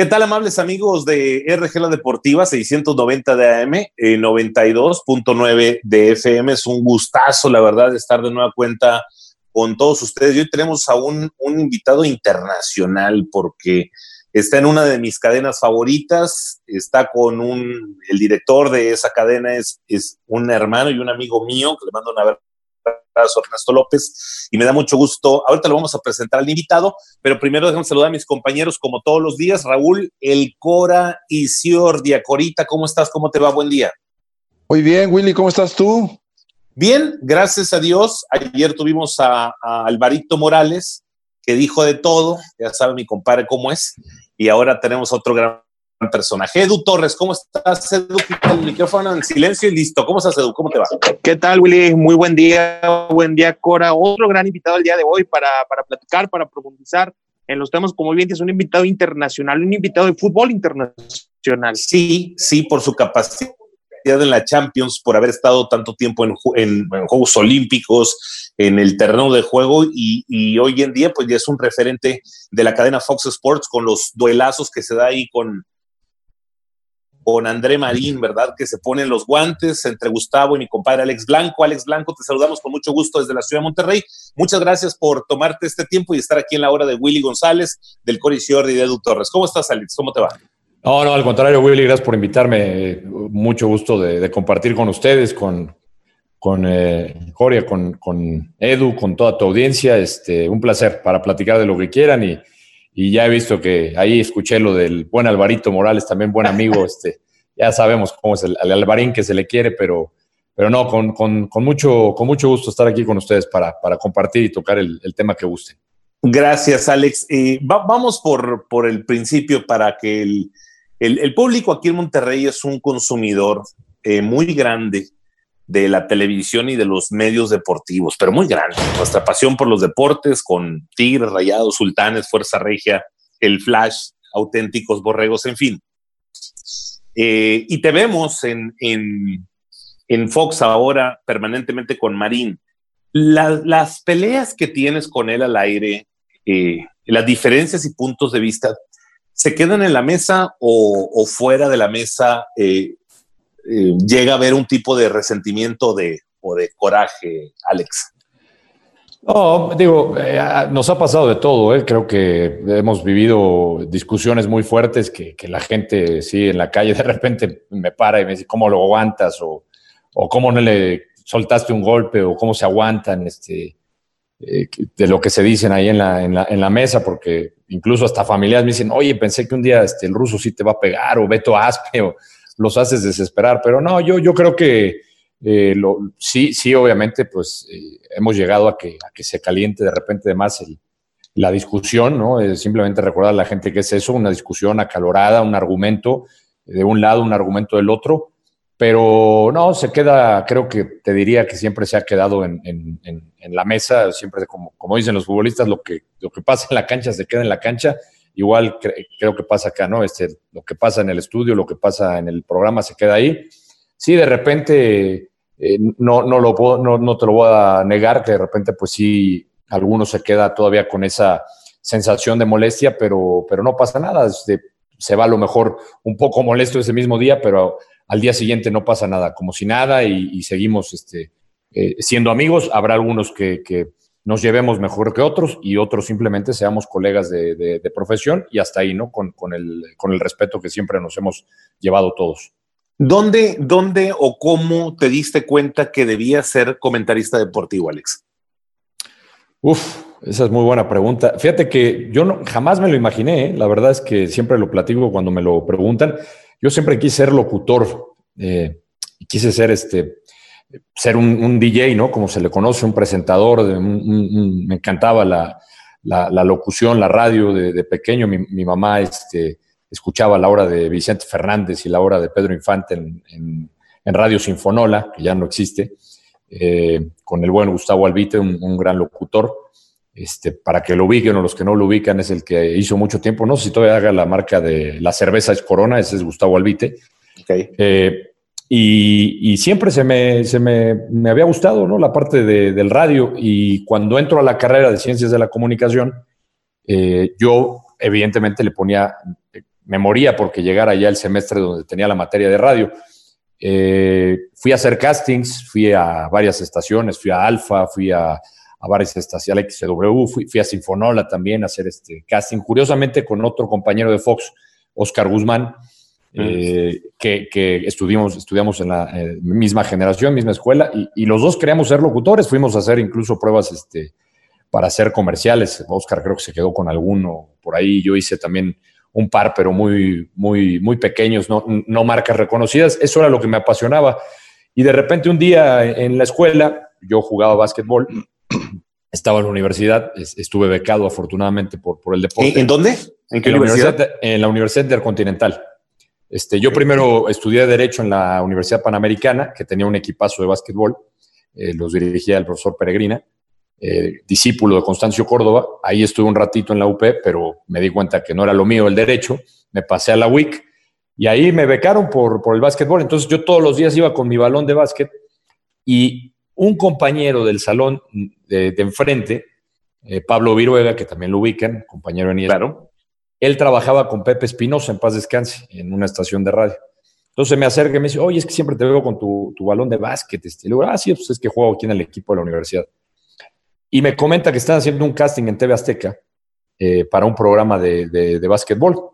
¿Qué tal, amables amigos de RG La Deportiva 690 de AM, 92.9 de FM? Es un gustazo, la verdad, estar de nueva cuenta con todos ustedes. Y hoy tenemos a un, un invitado internacional porque está en una de mis cadenas favoritas, está con un, el director de esa cadena es, es un hermano y un amigo mío, que le mando una Ernesto López, y me da mucho gusto. Ahorita lo vamos a presentar al invitado, pero primero déjame saludar a mis compañeros como todos los días. Raúl, El Cora y Ciordia. Corita, ¿cómo estás? ¿Cómo te va? Buen día. Muy bien, Willy, ¿cómo estás tú? Bien, gracias a Dios. Ayer tuvimos a, a Alvarito Morales, que dijo de todo, ya sabe mi compadre cómo es, y ahora tenemos otro gran personaje. Edu Torres, ¿cómo estás, Edu? Quita el micrófono en silencio y listo. ¿Cómo estás, Edu? ¿Cómo te va? ¿Qué tal, Willy? Muy buen día, buen día, Cora. Otro gran invitado el día de hoy para, para platicar, para profundizar en los temas, como bien es un invitado internacional, un invitado de fútbol internacional. Sí, sí, por su capacidad en la Champions, por haber estado tanto tiempo en, en, en Juegos Olímpicos, en el terreno de juego y, y, hoy en día pues ya es un referente de la cadena Fox Sports con los duelazos que se da ahí con, con André Marín, ¿verdad? Que se ponen los guantes entre Gustavo y mi compadre Alex Blanco. Alex Blanco, te saludamos con mucho gusto desde la ciudad de Monterrey. Muchas gracias por tomarte este tiempo y estar aquí en la hora de Willy González, del Cori y de Edu Torres. ¿Cómo estás, Alex? ¿Cómo te va? No, no, al contrario, Willy, gracias por invitarme. Mucho gusto de, de compartir con ustedes, con, con eh, Coria, con, con, Edu, con toda tu audiencia. Este, un placer para platicar de lo que quieran y y ya he visto que ahí escuché lo del buen Alvarito Morales, también buen amigo, este, ya sabemos cómo es el, el, Alvarín que se le quiere, pero, pero no, con, con, con, mucho, con mucho gusto estar aquí con ustedes para, para compartir y tocar el, el tema que gusten. Gracias, Alex. Eh, va, vamos por, por el principio para que el, el, público aquí en Monterrey es un consumidor eh, muy grande de la televisión y de los medios deportivos, pero muy grande. Nuestra pasión por los deportes con Tigres, Rayados, Sultanes, Fuerza Regia, el Flash, auténticos borregos, en fin. Eh, y te vemos en, en, en, Fox ahora permanentemente con Marín. La, las peleas que tienes con él al aire, eh, las diferencias y puntos de vista, ¿se quedan en la mesa o, fuera de la mesa? Eh, eh, llega a haber un tipo de resentimiento de, o de coraje, Alex? No, digo, eh, nos ha pasado de todo, ¿eh? creo que hemos vivido discusiones muy fuertes que, la gente, sí, en la calle de repente me para y me dice, ¿cómo lo aguantas? O, o cómo no le soltaste un golpe, o cómo se aguantan, este, de lo que se dicen ahí en la, en la, en la mesa, porque incluso hasta familiares me dicen, oye, pensé que un día este, el ruso sí te va a pegar, o Beto Aspe, o los haces desesperar. Pero no, yo, yo creo que eh, lo, sí, sí, obviamente, pues eh, hemos llegado a que, a que se caliente de repente de más el, la discusión, ¿no? Eh, simplemente recordar a la gente que es eso, una discusión acalorada, un argumento de un lado, un argumento del otro. Pero no, se queda, creo que te diría que siempre se ha quedado en, en, en, en la mesa, siempre como, como dicen los futbolistas, lo que, lo que pasa en la cancha se queda en la cancha Igual cre creo que pasa acá, ¿no? Este, lo que pasa en el estudio, lo que pasa en el programa se queda ahí. Sí, de repente, eh, no, no, lo puedo, no, no te lo voy a negar, que de repente, pues sí, alguno se queda todavía con esa sensación de molestia, pero, pero no pasa nada. Este, se va a lo mejor un poco molesto ese mismo día, pero al día siguiente no pasa nada, como si nada, y, seguimos este, eh, siendo amigos. Habrá algunos que, nos llevemos mejor que otros y otros simplemente seamos colegas de, de, de profesión y hasta ahí, ¿no? Con, con, el, con, el, respeto que siempre nos hemos llevado todos. ¿Dónde, ¿Dónde o cómo te diste cuenta que debías ser comentarista deportivo, Alex? Uf, esa es muy buena pregunta. Fíjate que yo no, jamás me lo imaginé, ¿eh? la verdad es que siempre lo platico cuando me lo preguntan. Yo siempre quise ser locutor eh, y quise ser este, ser un, un, DJ, ¿no? Como se le conoce, un presentador, de, un, me encantaba la, la, la, locución, la radio de, de pequeño. Mi, mi, mamá este, escuchaba la hora de Vicente Fernández y la hora de Pedro Infante en, en, en Radio Sinfonola, que ya no existe, eh, con el buen Gustavo Albite, un, gran locutor. Este, para que lo ubiquen o los que no lo ubican, es el que hizo mucho tiempo, no sé si todavía haga la marca de la cerveza es Corona, ese es Gustavo Albite. Okay. Eh, y, siempre se, me, se me, me, había gustado ¿no? la parte de, del radio y cuando entro a la carrera de ciencias de la comunicación, eh, yo evidentemente le ponía me moría porque llegara ya el semestre donde tenía la materia de radio. Eh, fui a hacer castings, fui a varias estaciones, fui a Alfa, fui a, a varias estaciones, XW, fui, fui, a Sinfonola también a hacer este casting, curiosamente con otro compañero de Fox, Oscar Guzmán, eh, que, que, estudiamos, estudiamos en la eh, misma generación, misma escuela, y, y, los dos queríamos ser locutores, fuimos a hacer incluso pruebas este, para hacer comerciales. Oscar creo que se quedó con alguno por ahí, yo hice también un par, pero muy, muy, muy pequeños, no, no marcas reconocidas. Eso era lo que me apasionaba. Y de repente un día en la escuela, yo jugaba básquetbol, estaba en la universidad, estuve becado afortunadamente por, por el deporte. ¿En dónde? ¿En qué en universidad? La universidad? En la Universidad Intercontinental. Este, yo primero estudié Derecho en la Universidad Panamericana, que tenía un equipazo de básquetbol, eh, los dirigía el profesor Peregrina, eh, discípulo de Constancio Córdoba. Ahí estuve un ratito en la UP, pero me di cuenta que no era lo mío el derecho. Me pasé a la WIC y ahí me becaron por, por el básquetbol. Entonces yo todos los días iba con mi balón de básquet y un compañero del salón de, enfrente, eh, Pablo Viruega, que también lo ubican, compañero en IES, Claro. Él trabajaba con Pepe Espinosa en paz descanse en una estación de radio. Entonces me acerca y me dice, oye, es que siempre te veo con tu, tu balón de básquet. Este. Y le digo, ah, sí, pues es que juego aquí en el equipo de la universidad. Y me comenta que están haciendo un casting en TV Azteca eh, para un programa de, de, de, básquetbol.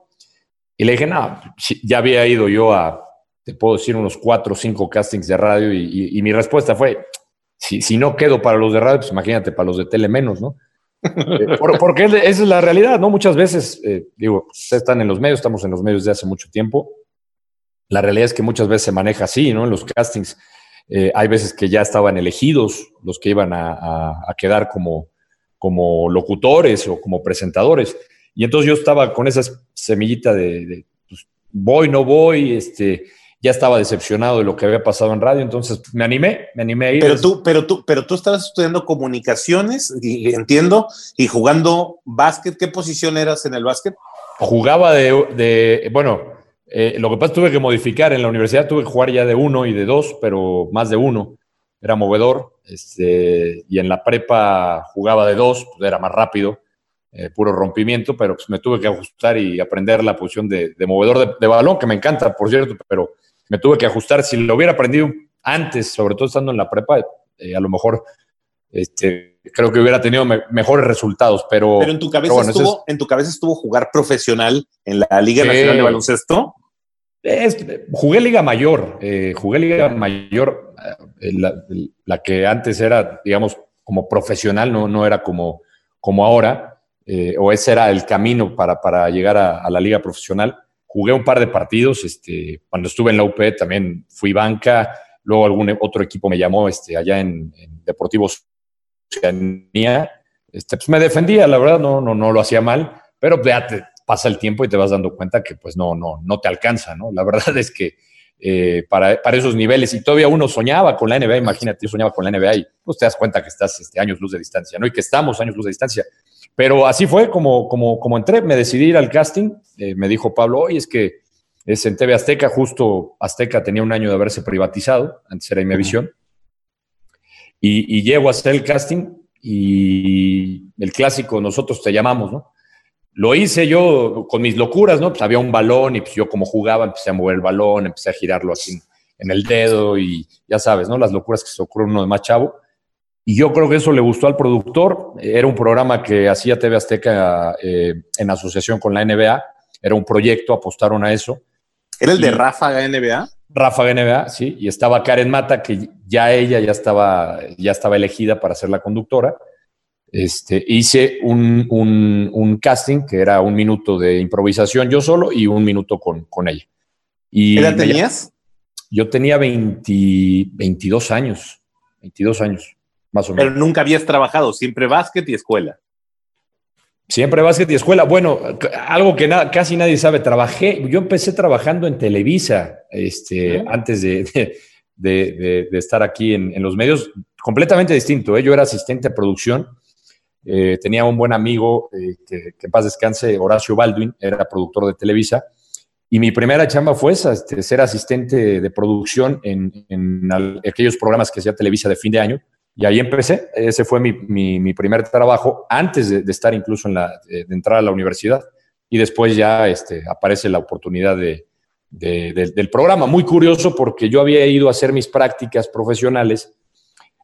Y le dije, no, ya había ido yo a, te puedo decir, unos cuatro o cinco castings de radio. Y, y, y mi respuesta fue, si, si, no quedo para los de radio, pues imagínate para los de tele menos, ¿no? Eh, por, porque esa es la realidad, ¿no? Muchas veces, eh, digo, ustedes están en los medios, estamos en los medios de hace mucho tiempo. La realidad es que muchas veces se maneja así, ¿no? En los castings. Eh, hay veces que ya estaban elegidos los que iban a, quedar como, como locutores o como presentadores. Y entonces yo estaba con esa semillita de, de pues, voy, no voy, este, ya estaba decepcionado de lo que había pasado en radio, entonces me animé, me animé a ir. Pero tú, pero tú, pero tú estabas estudiando comunicaciones, y, entiendo, y jugando básquet, ¿qué posición eras en el básquet? Jugaba de, de bueno, eh, lo que pasa tuve que modificar en la universidad, tuve que jugar ya de uno y de dos, pero más de uno. Era movedor, este, y en la prepa jugaba de dos, pues era más rápido, eh, puro rompimiento, pero pues me tuve que ajustar y aprender la posición de, de movedor de, de, balón, que me encanta, por cierto, pero me tuve que ajustar. Si lo hubiera aprendido antes, sobre todo estando en la prepa, eh, a lo mejor este, creo que hubiera tenido me mejores resultados, pero... Pero en tu cabeza, bueno, estuvo, es, en tu cabeza estuvo jugar profesional en la Liga Nacional de Baloncesto. Es, jugué Liga Mayor, eh, jugué Liga Mayor, eh, la, la, que antes era, digamos, como profesional, no, no era como, como ahora, eh, o ese era el camino para, para llegar a, a, la Liga Profesional. Jugué un par de partidos, este, cuando estuve en la UP también fui banca, luego algún otro equipo me llamó este, allá en, en Deportivos Oceanía, este, pues me defendía, la verdad, no, no, no lo hacía mal, pero ya te pasa el tiempo y te vas dando cuenta que pues no, no, no te alcanza, ¿no? La verdad es que eh, para, para, esos niveles, y todavía uno soñaba con la NBA, imagínate, yo soñaba con la NBA y pues te das cuenta que estás este, años luz de distancia, ¿no? Y que estamos años luz de distancia. Pero así fue como, como, como entré, me decidí ir al casting, eh, me dijo Pablo, oye, es que es en TV Azteca, justo Azteca tenía un año de haberse privatizado, antes era Imevisión, uh -huh. y, y llego a hacer el casting y el clásico, nosotros te llamamos, ¿no? Lo hice yo con mis locuras, ¿no? Pues había un balón y pues yo como jugaba empecé a mover el balón, empecé a girarlo así en el dedo y ya sabes, ¿no? Las locuras que se ocurren uno de más chavo. Y yo creo que eso le gustó al productor. Era un programa que hacía TV Azteca eh, en asociación con la NBA. Era un proyecto, apostaron a eso. ¿Era el de Ráfaga NBA? Ráfaga NBA, sí. Y estaba Karen Mata, que ya ella ya estaba, ya estaba elegida para ser la conductora. Este, hice un, un, un, casting que era un minuto de improvisación yo solo y un minuto con, con ella. Y ¿Qué edad tenías? Yo tenía 20, 22 años, 22 años, más o menos. Pero nunca habías trabajado, siempre básquet y escuela. Siempre básquet y escuela. Bueno, algo que na casi nadie sabe, trabajé, yo empecé trabajando en Televisa este, ¿Eh? antes de, de, de, de, estar aquí en, en, los medios, completamente distinto. ¿eh? Yo era asistente de producción eh, tenía un buen amigo eh, que, que, en paz descanse, Horacio Baldwin, era productor de Televisa, y mi primera chamba fue esa, este, ser asistente de producción en, en, aquellos programas que hacía Televisa de fin de año, y ahí empecé, ese fue mi, mi, primer trabajo antes de, estar incluso de, de, entrar a la universidad. y después ya este, aparece la oportunidad de, del programa. Muy curioso porque yo había ido a hacer mis prácticas profesionales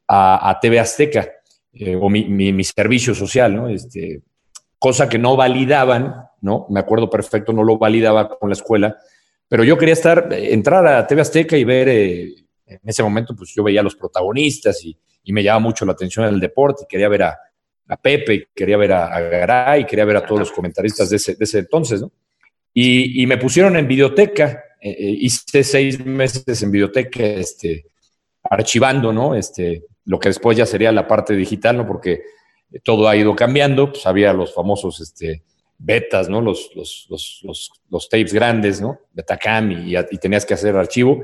a, TV Azteca, eh, o mi, mi, servicio social, ¿no? Este, cosa que no validaban, ¿no? Me acuerdo perfecto, no lo validaba con la escuela, pero yo quería estar, entrar a TV Azteca y ver, eh, en ese momento, pues yo veía a los protagonistas y, y me llamaba mucho la atención el deporte, quería ver a, a Pepe, quería ver a, a, Garay, quería ver a todos los comentaristas de ese, de ese entonces, ¿no? Y, y, me pusieron en videoteca, eh, eh, hice seis meses en videoteca, este, archivando, ¿no? Este, lo que después ya sería la parte digital, ¿no? Porque todo ha ido cambiando, pues había los famosos, este, betas, ¿no? Los, los, los, los tapes grandes, ¿no? Betacam y, y tenías que hacer archivo.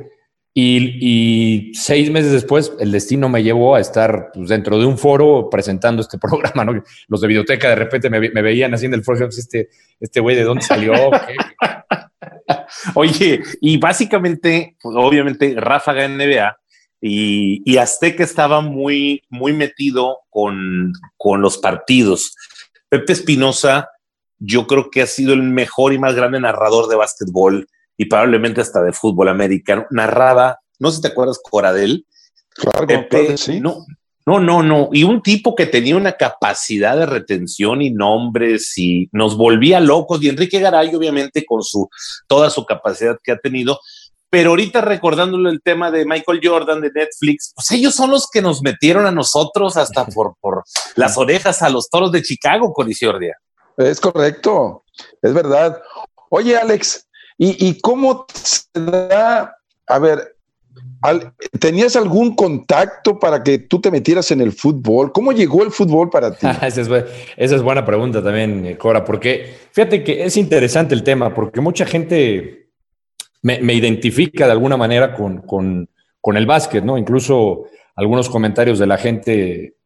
Y, seis meses después, el destino me llevó a estar pues, dentro de un foro presentando este programa. ¿no? Los de videoteca de repente me, veían haciendo el foro. Este, este güey, ¿de dónde salió? Oye, y básicamente, pues, obviamente, Ráfaga NBA y, y, Azteca estaba muy, muy metido con, con los partidos. Pepe Espinosa, yo creo que ha sido el mejor y más grande narrador de básquetbol y probablemente hasta de fútbol americano, narraba, no sé si te acuerdas, Coradel. Claro, Pepe, sí. No, no, no, no. Y un tipo que tenía una capacidad de retención y nombres y nos volvía locos. Y Enrique Garay, obviamente, con su toda su capacidad que ha tenido. Pero ahorita recordándole el tema de Michael Jordan de Netflix, pues ellos son los que nos metieron a nosotros hasta por, por las orejas a los toros de Chicago, Coriciordia. Es correcto, es verdad. Oye, Alex, ¿Y, cómo se da? A ver, ¿tenías algún contacto para que tú te metieras en el fútbol? ¿Cómo llegó el fútbol para ti? esa, es, buena pregunta también, eh, Cora, porque fíjate que es interesante el tema, porque mucha gente me, identifica de alguna manera con, con, el básquet, ¿no? Incluso algunos comentarios de la gente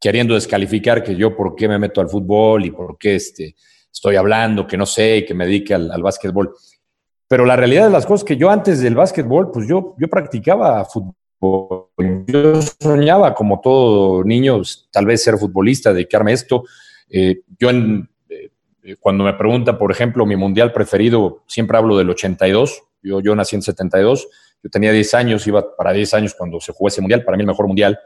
queriendo descalificar que yo por qué me meto al fútbol y por qué este, estoy hablando, que no sé, y que me dedique al, al básquetbol. Pero la realidad de las cosas que yo antes del básquetbol, pues yo, yo practicaba fútbol. Yo soñaba, como todo niño, tal vez ser futbolista, dedicarme a esto. Eh, yo, en, eh, cuando me preguntan, por ejemplo, mi mundial preferido, siempre hablo del 82. Yo, yo nací en 72. Yo tenía 10 años, iba para 10 años cuando se jugó ese mundial, para mí el mejor mundial.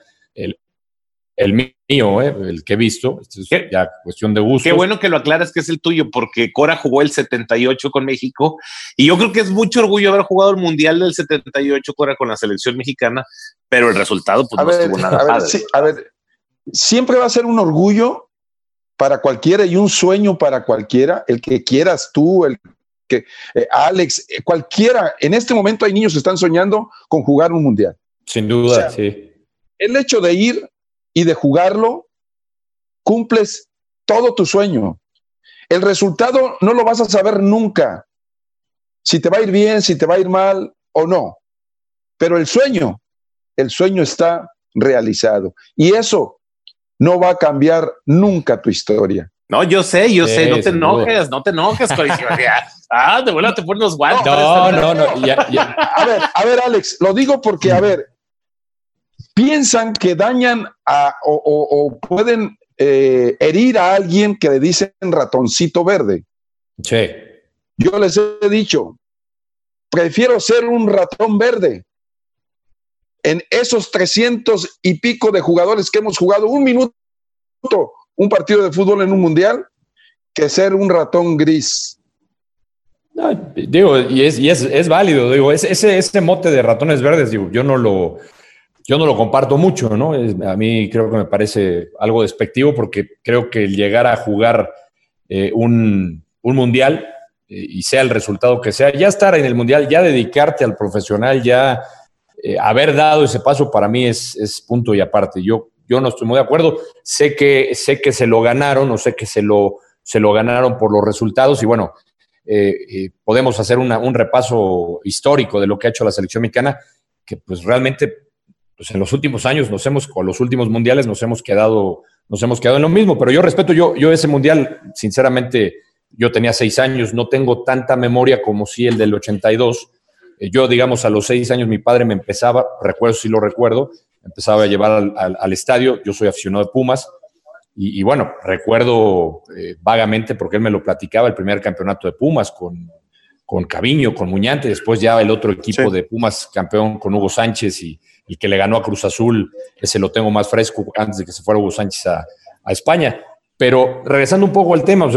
El mío, ¿eh? el que he visto, es ya cuestión de gusto. Qué bueno que lo aclaras que es el tuyo, porque Cora jugó el 78 con México y yo creo que es mucho orgullo haber jugado el Mundial del 78 Cora con la selección mexicana, pero el resultado pues, no estuvo nada a ver, a ver, siempre va a ser un orgullo para cualquiera y un sueño para cualquiera, el que quieras tú, el que eh, Alex, eh, cualquiera. En este momento hay niños que están soñando con jugar un mundial. Sin duda, sí. El hecho de ir y de jugarlo, cumples todo tu sueño. El resultado no lo vas a saber nunca, si te va a ir bien, si te va a ir mal o no. Pero el sueño, el sueño está realizado. Y eso no va a cambiar nunca tu historia. No, yo sé, yo sé, no te enojes, no te enojes, Ah, de vuelta te pones los guantes. No, no, no, A ver, a ver, Alex, lo digo porque, a ver, piensan que dañan o, pueden eh, herir a alguien que le dicen ratoncito verde. Sí. Yo les he dicho, prefiero ser un ratón verde. En esos 300 y pico de jugadores que hemos jugado un minuto, un partido de fútbol en un mundial, que ser un ratón gris. digo, y es, y es, válido, digo, ese, ese mote de ratones verdes, digo, yo no lo, yo no lo comparto mucho, ¿no? a mí creo que me parece algo despectivo porque creo que el llegar a jugar eh, un, mundial eh, y sea el resultado que sea, ya estar en el mundial, ya dedicarte al profesional, ya eh, haber dado ese paso para mí es, punto y aparte. Yo, yo no estoy muy de acuerdo. Sé que, sé que se lo ganaron o sé que se lo, se lo ganaron por los resultados y bueno, podemos hacer un repaso histórico de lo que ha hecho la selección mexicana, que pues realmente pues en los últimos años nos hemos, con los últimos mundiales nos hemos quedado, nos hemos quedado en lo mismo, pero yo respeto, yo, yo ese mundial, sinceramente, yo tenía seis años, no tengo tanta memoria como si el del 82. Eh, yo, digamos, a los seis años mi padre me empezaba, recuerdo si lo recuerdo, empezaba a llevar al, estadio, yo soy aficionado de Pumas, Y, bueno, recuerdo eh, vagamente, porque él me lo platicaba, el primer campeonato de Pumas con, con Caviño, con Muñante, después ya el otro equipo de Pumas campeón con Hugo Sánchez y el que le ganó a Cruz Azul, ese lo tengo más fresco antes de que se fuera Hugo Sánchez a, España. Pero regresando un poco al tema,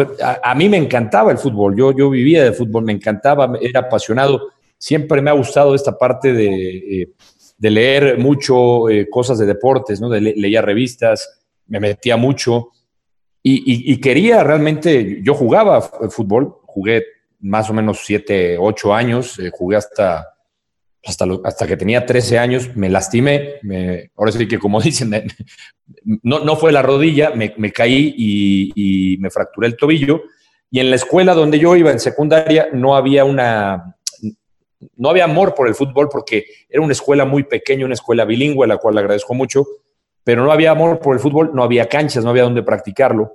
a, mí me encantaba el fútbol, yo, yo vivía de fútbol, me encantaba, era apasionado, siempre me ha gustado esta parte de, eh, leer mucho eh, cosas de deportes, ¿no? leía revistas, me metía mucho y, quería realmente, yo jugaba fútbol, jugué más o menos siete, ocho años, eh, jugué hasta, hasta, hasta que tenía 13 años, me lastimé, ahora sí que como dicen, no, no fue la rodilla, me, caí y, y, me fracturé el tobillo. Y en la escuela donde yo iba, en secundaria, no había una, no había amor por el fútbol porque era una escuela muy pequeña, una escuela bilingüe, a la cual le agradezco mucho, pero no había amor por el fútbol, no había canchas, no había donde practicarlo.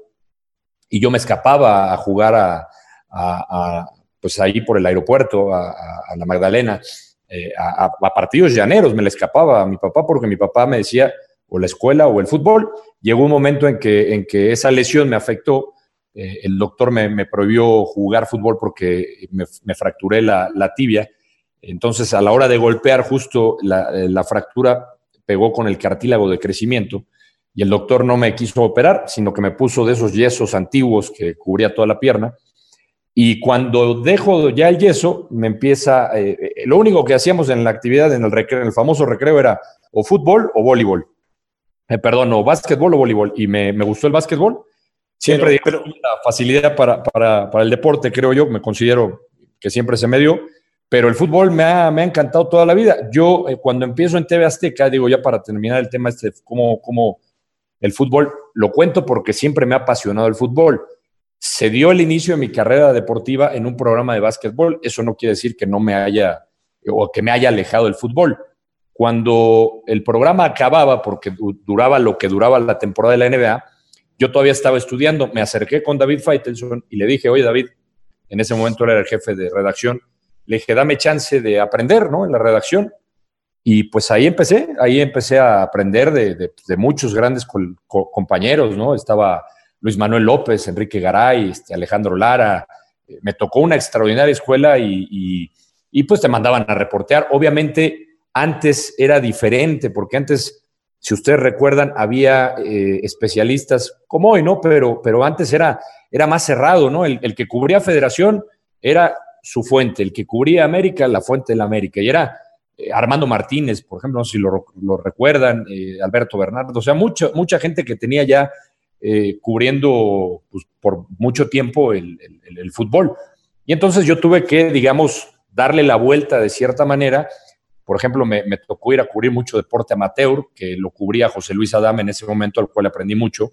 Y yo me escapaba a jugar a, pues ahí por el aeropuerto, a, la Magdalena, eh, a, partidos llaneros, me le escapaba a mi papá porque mi papá me decía o la escuela o el fútbol. Llegó un momento en que, en que esa lesión me afectó. Eh, el doctor me, prohibió jugar fútbol porque me, fracturé la, tibia. Entonces, a la hora de golpear justo la, la fractura, pegó con el cartílago de crecimiento y el doctor no me quiso operar, sino que me puso de esos yesos antiguos que cubría toda la pierna. Y cuando dejo ya el yeso, me empieza, eh, eh, lo único que hacíamos en la actividad, en el, recreo, en el famoso recreo, era o fútbol o voleibol. Eh, perdón, o básquetbol o voleibol. Y me, gustó el básquetbol. Siempre pero, la facilidad para, para, para el deporte, creo yo, me considero que siempre se me dio pero el fútbol me ha, me ha encantado toda la vida. Yo cuando empiezo en TV Azteca, digo ya para terminar el tema este, cómo, cómo el fútbol, lo cuento porque siempre me ha apasionado el fútbol. Se dio el inicio de mi carrera deportiva en un programa de básquetbol. Eso no quiere decir que no me haya o que me haya alejado del fútbol. Cuando el programa acababa, porque duraba lo que duraba la temporada de la NBA, yo todavía estaba estudiando. Me acerqué con David Feitelson y le dije, oye David, en ese momento era el jefe de redacción, le dije, dame chance de aprender, ¿no? En la redacción. Y pues ahí empecé, ahí empecé a aprender de, muchos grandes compañeros, ¿no? Estaba Luis Manuel López, Enrique Garay, este, Alejandro Lara. Eh, me tocó una extraordinaria escuela y, pues te mandaban a reportear. Obviamente antes era diferente, porque antes, si ustedes recuerdan, había eh, especialistas como hoy, ¿no? Pero, pero antes era, era más cerrado, ¿no? El, que cubría federación era su fuente, el que cubría América, la fuente de la América, y era eh, Armando Martínez, por ejemplo, no sé si lo, recuerdan, eh, Alberto Bernardo, o sea, mucha, mucha gente que tenía ya eh, cubriendo pues, por mucho tiempo el, fútbol. Y entonces yo tuve que, digamos, darle la vuelta de cierta manera. Por ejemplo, me, tocó ir a cubrir mucho deporte amateur, que lo cubría José Luis Adame en ese momento, al cual aprendí mucho.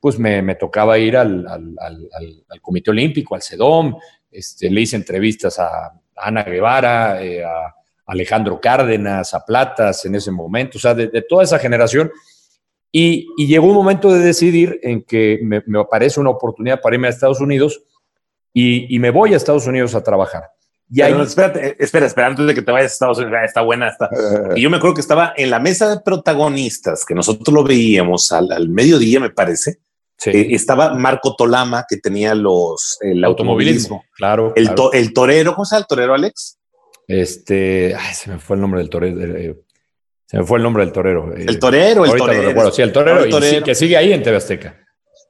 Pues me, tocaba ir al, al Comité Olímpico, al CEDOM, este, le hice entrevistas a, Ana Guevara, eh, a Alejandro Cárdenas, a Platas en ese momento, o sea, de, toda esa generación. Y, llegó un momento de decidir en que me, me, aparece una oportunidad para irme a Estados Unidos y, me voy a Estados Unidos a trabajar. Y ahí... espérate, espera, espera, antes de que te vayas a Estados Unidos, está buena. Está. Y yo me acuerdo que estaba en la mesa de protagonistas, que nosotros lo veíamos al, al mediodía, me parece, eh, estaba Marco Tolama, que tenía los el automovilismo. Claro. El, el torero, ¿cómo se llama el torero, Alex? Este, ay, se me fue el nombre del torero. Eh, eh, se me fue el nombre del torero. El torero, el torero. sí, el torero, que sigue ahí en TV Azteca.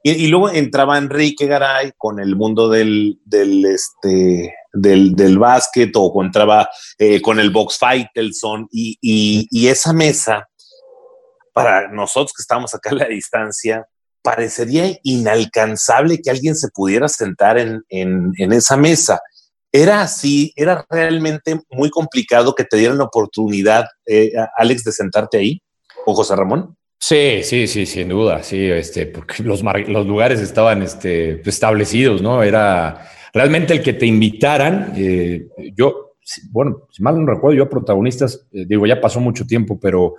Y, luego entraba Enrique Garay con el mundo del, del, este, del, del básquet o entraba con el box fight, el son, y, y, y esa mesa, para nosotros que estábamos acá a la distancia, parecería inalcanzable que alguien se pudiera sentar en, esa mesa. Era así, era realmente muy complicado que te dieran la oportunidad, eh, Alex, de sentarte ahí, o José Ramón. Sí, sí, sí, sin duda, sí, este, porque los, los lugares estaban este, establecidos, ¿no? Era realmente el que te invitaran, eh, yo, bueno, si mal no recuerdo, yo a protagonistas, eh, digo, ya pasó mucho tiempo, pero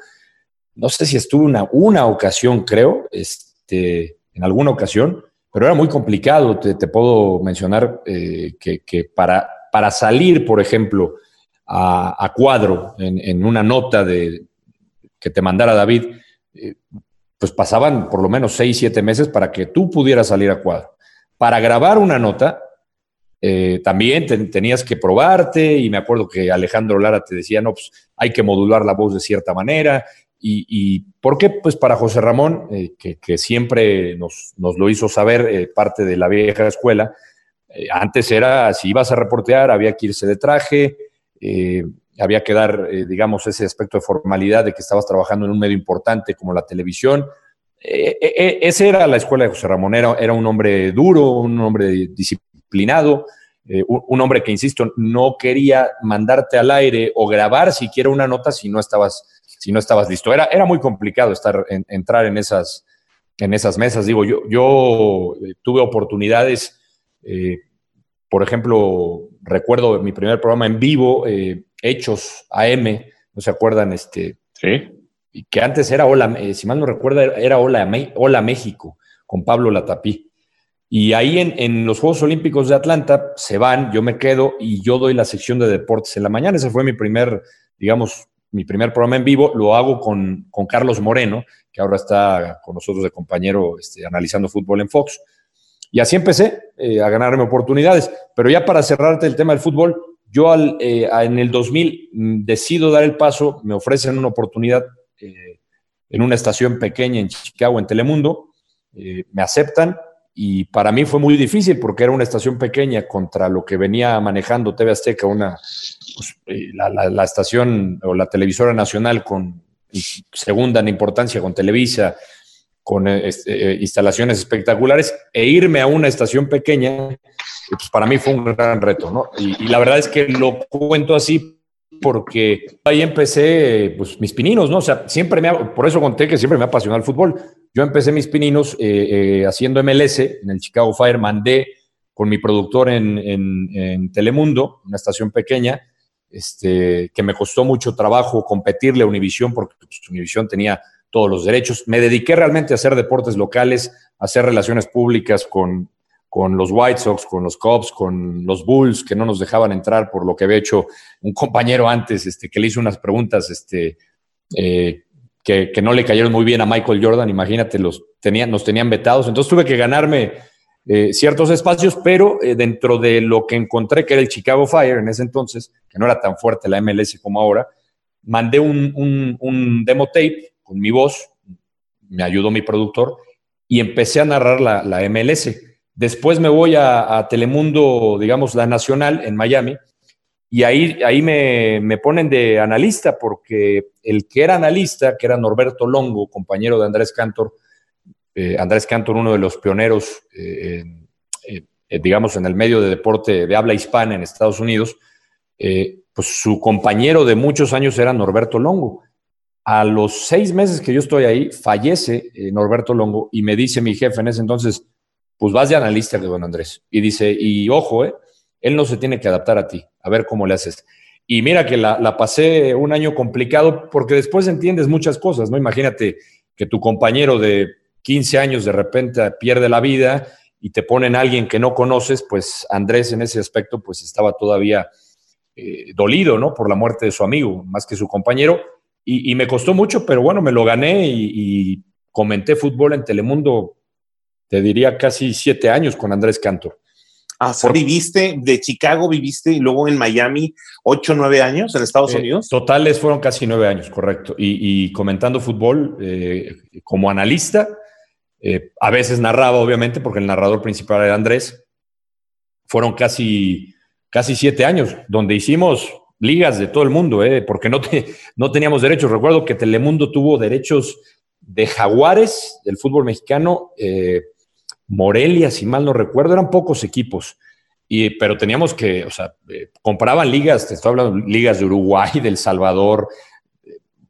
no sé si estuve una, una ocasión, creo, este, en alguna ocasión, pero era muy complicado. Te, puedo mencionar eh, que, para, para salir, por ejemplo, a, cuadro en, una nota de, que te mandara David, eh, pues pasaban por lo menos seis, siete meses para que tú pudieras salir a cuadro. Para grabar una nota, eh, también tenías que probarte y me acuerdo que Alejandro Lara te decía, no, pues hay que modular la voz de cierta manera. ¿Y, y por qué? Pues para José Ramón, eh, que, siempre nos, lo hizo saber, eh, parte de la vieja escuela, antes era, si ibas a reportear, había que irse de traje, había que dar, digamos, ese aspecto de formalidad de que estabas trabajando en un medio importante como la televisión. esa era la escuela de José Ramón, era, era un hombre duro, un hombre disciplinado eh, un, hombre que, insisto, no quería mandarte al aire o grabar siquiera una nota si no estabas, si no estabas listo. Era, era muy complicado estar entrar en esas, en esas mesas. Digo, yo, yo eh, tuve oportunidades, eh, por ejemplo, recuerdo mi primer programa en vivo, Hechos AM, ¿no se acuerdan? Este, sí. Y que antes era Hola, si mal no recuerdo, era Hola, Hola México, con Pablo Latapí. Y ahí en, los Juegos Olímpicos de Atlanta se van, yo me quedo y yo doy la sección de deportes en la mañana. Ese fue mi primer, digamos, mi primer programa en vivo. Lo hago con, Carlos Moreno, que ahora está con nosotros de compañero este, analizando fútbol en Fox. Y así empecé eh, a ganarme oportunidades. Pero ya para cerrarte el tema del fútbol, yo eh, en el 2000 mm, decido dar el paso, me ofrecen una oportunidad eh, en una estación pequeña en Chicago, en Telemundo, me aceptan y para mí fue muy difícil porque era una estación pequeña contra lo que venía manejando TV Azteca, una, pues, eh, la, estación o la televisora nacional con segunda en importancia con Televisa, con eh, eh, instalaciones espectaculares, e irme a una estación pequeña, pues para mí fue un gran reto, ¿no? Y, la verdad es que lo cuento así porque ahí empecé pues mis pininos, ¿no? O sea, siempre me ha, por eso conté que siempre me ha apasionado el fútbol. Yo empecé mis pininos haciendo MLS en el Chicago Fire, mandé con mi productor en, Telemundo, una estación pequeña, este, que me costó mucho trabajo competirle a Univisión porque pues, Univisión tenía todos los derechos. Me dediqué realmente a hacer deportes locales, a hacer relaciones públicas con, con los White Sox, con los Cubs, con los Bulls, que no nos dejaban entrar por lo que había hecho un compañero antes, este, que le hizo unas preguntas este, eh, que, no le cayeron muy bien a Michael Jordan, imagínate, los tenían, nos tenían vetados. Entonces tuve que ganarme eh, ciertos espacios, pero eh, dentro de lo que encontré, que era el Chicago Fire en ese entonces, que no era tan fuerte la MLS como ahora, mandé un, demo tape con mi voz, me ayudó mi productor, y empecé a narrar la, la MLS Después me voy a, Telemundo, digamos, la nacional en Miami, y ahí, ahí me, ponen de analista, porque el que era analista, que era Norberto Longo, compañero de Andrés Cantor, eh, Andrés Cantor, uno de los pioneros, eh, digamos, en el medio de deporte de habla hispana en Estados Unidos, eh, pues su compañero de muchos años era Norberto Longo. A los seis meses que yo estoy ahí, fallece Norberto Longo y me dice mi jefe en ese entonces, pues vas de analista de don Andrés. Y dice, y ojo, eh, él no se tiene que adaptar a ti, a ver cómo le haces. Y mira que la, pasé un año complicado porque después entiendes muchas cosas, ¿no? Imagínate que tu compañero de 15 años de repente pierde la vida y te ponen a alguien que no conoces, pues Andrés en ese aspecto pues estaba todavía eh, dolido, ¿no? Por la muerte de su amigo, más que su compañero. Y, me costó mucho, pero bueno, me lo gané y, y comenté fútbol en Telemundo te diría casi siete años con Andrés Cantor. Ah, viviste de Chicago, viviste y luego en Miami ocho, nueve años en Estados eh, Unidos. Totales fueron casi nueve años, correcto. Y, comentando fútbol eh, como analista, eh, a veces narraba, obviamente, porque el narrador principal era Andrés. Fueron casi, casi siete años, donde hicimos ligas de todo el mundo, porque no, teníamos derechos. Recuerdo que Telemundo tuvo derechos de Jaguares del fútbol mexicano. Morelia, si mal no recuerdo, eran pocos equipos. Y, pero teníamos que, o sea, eh, compraban ligas, te estoy hablando ligas de Uruguay, del Salvador,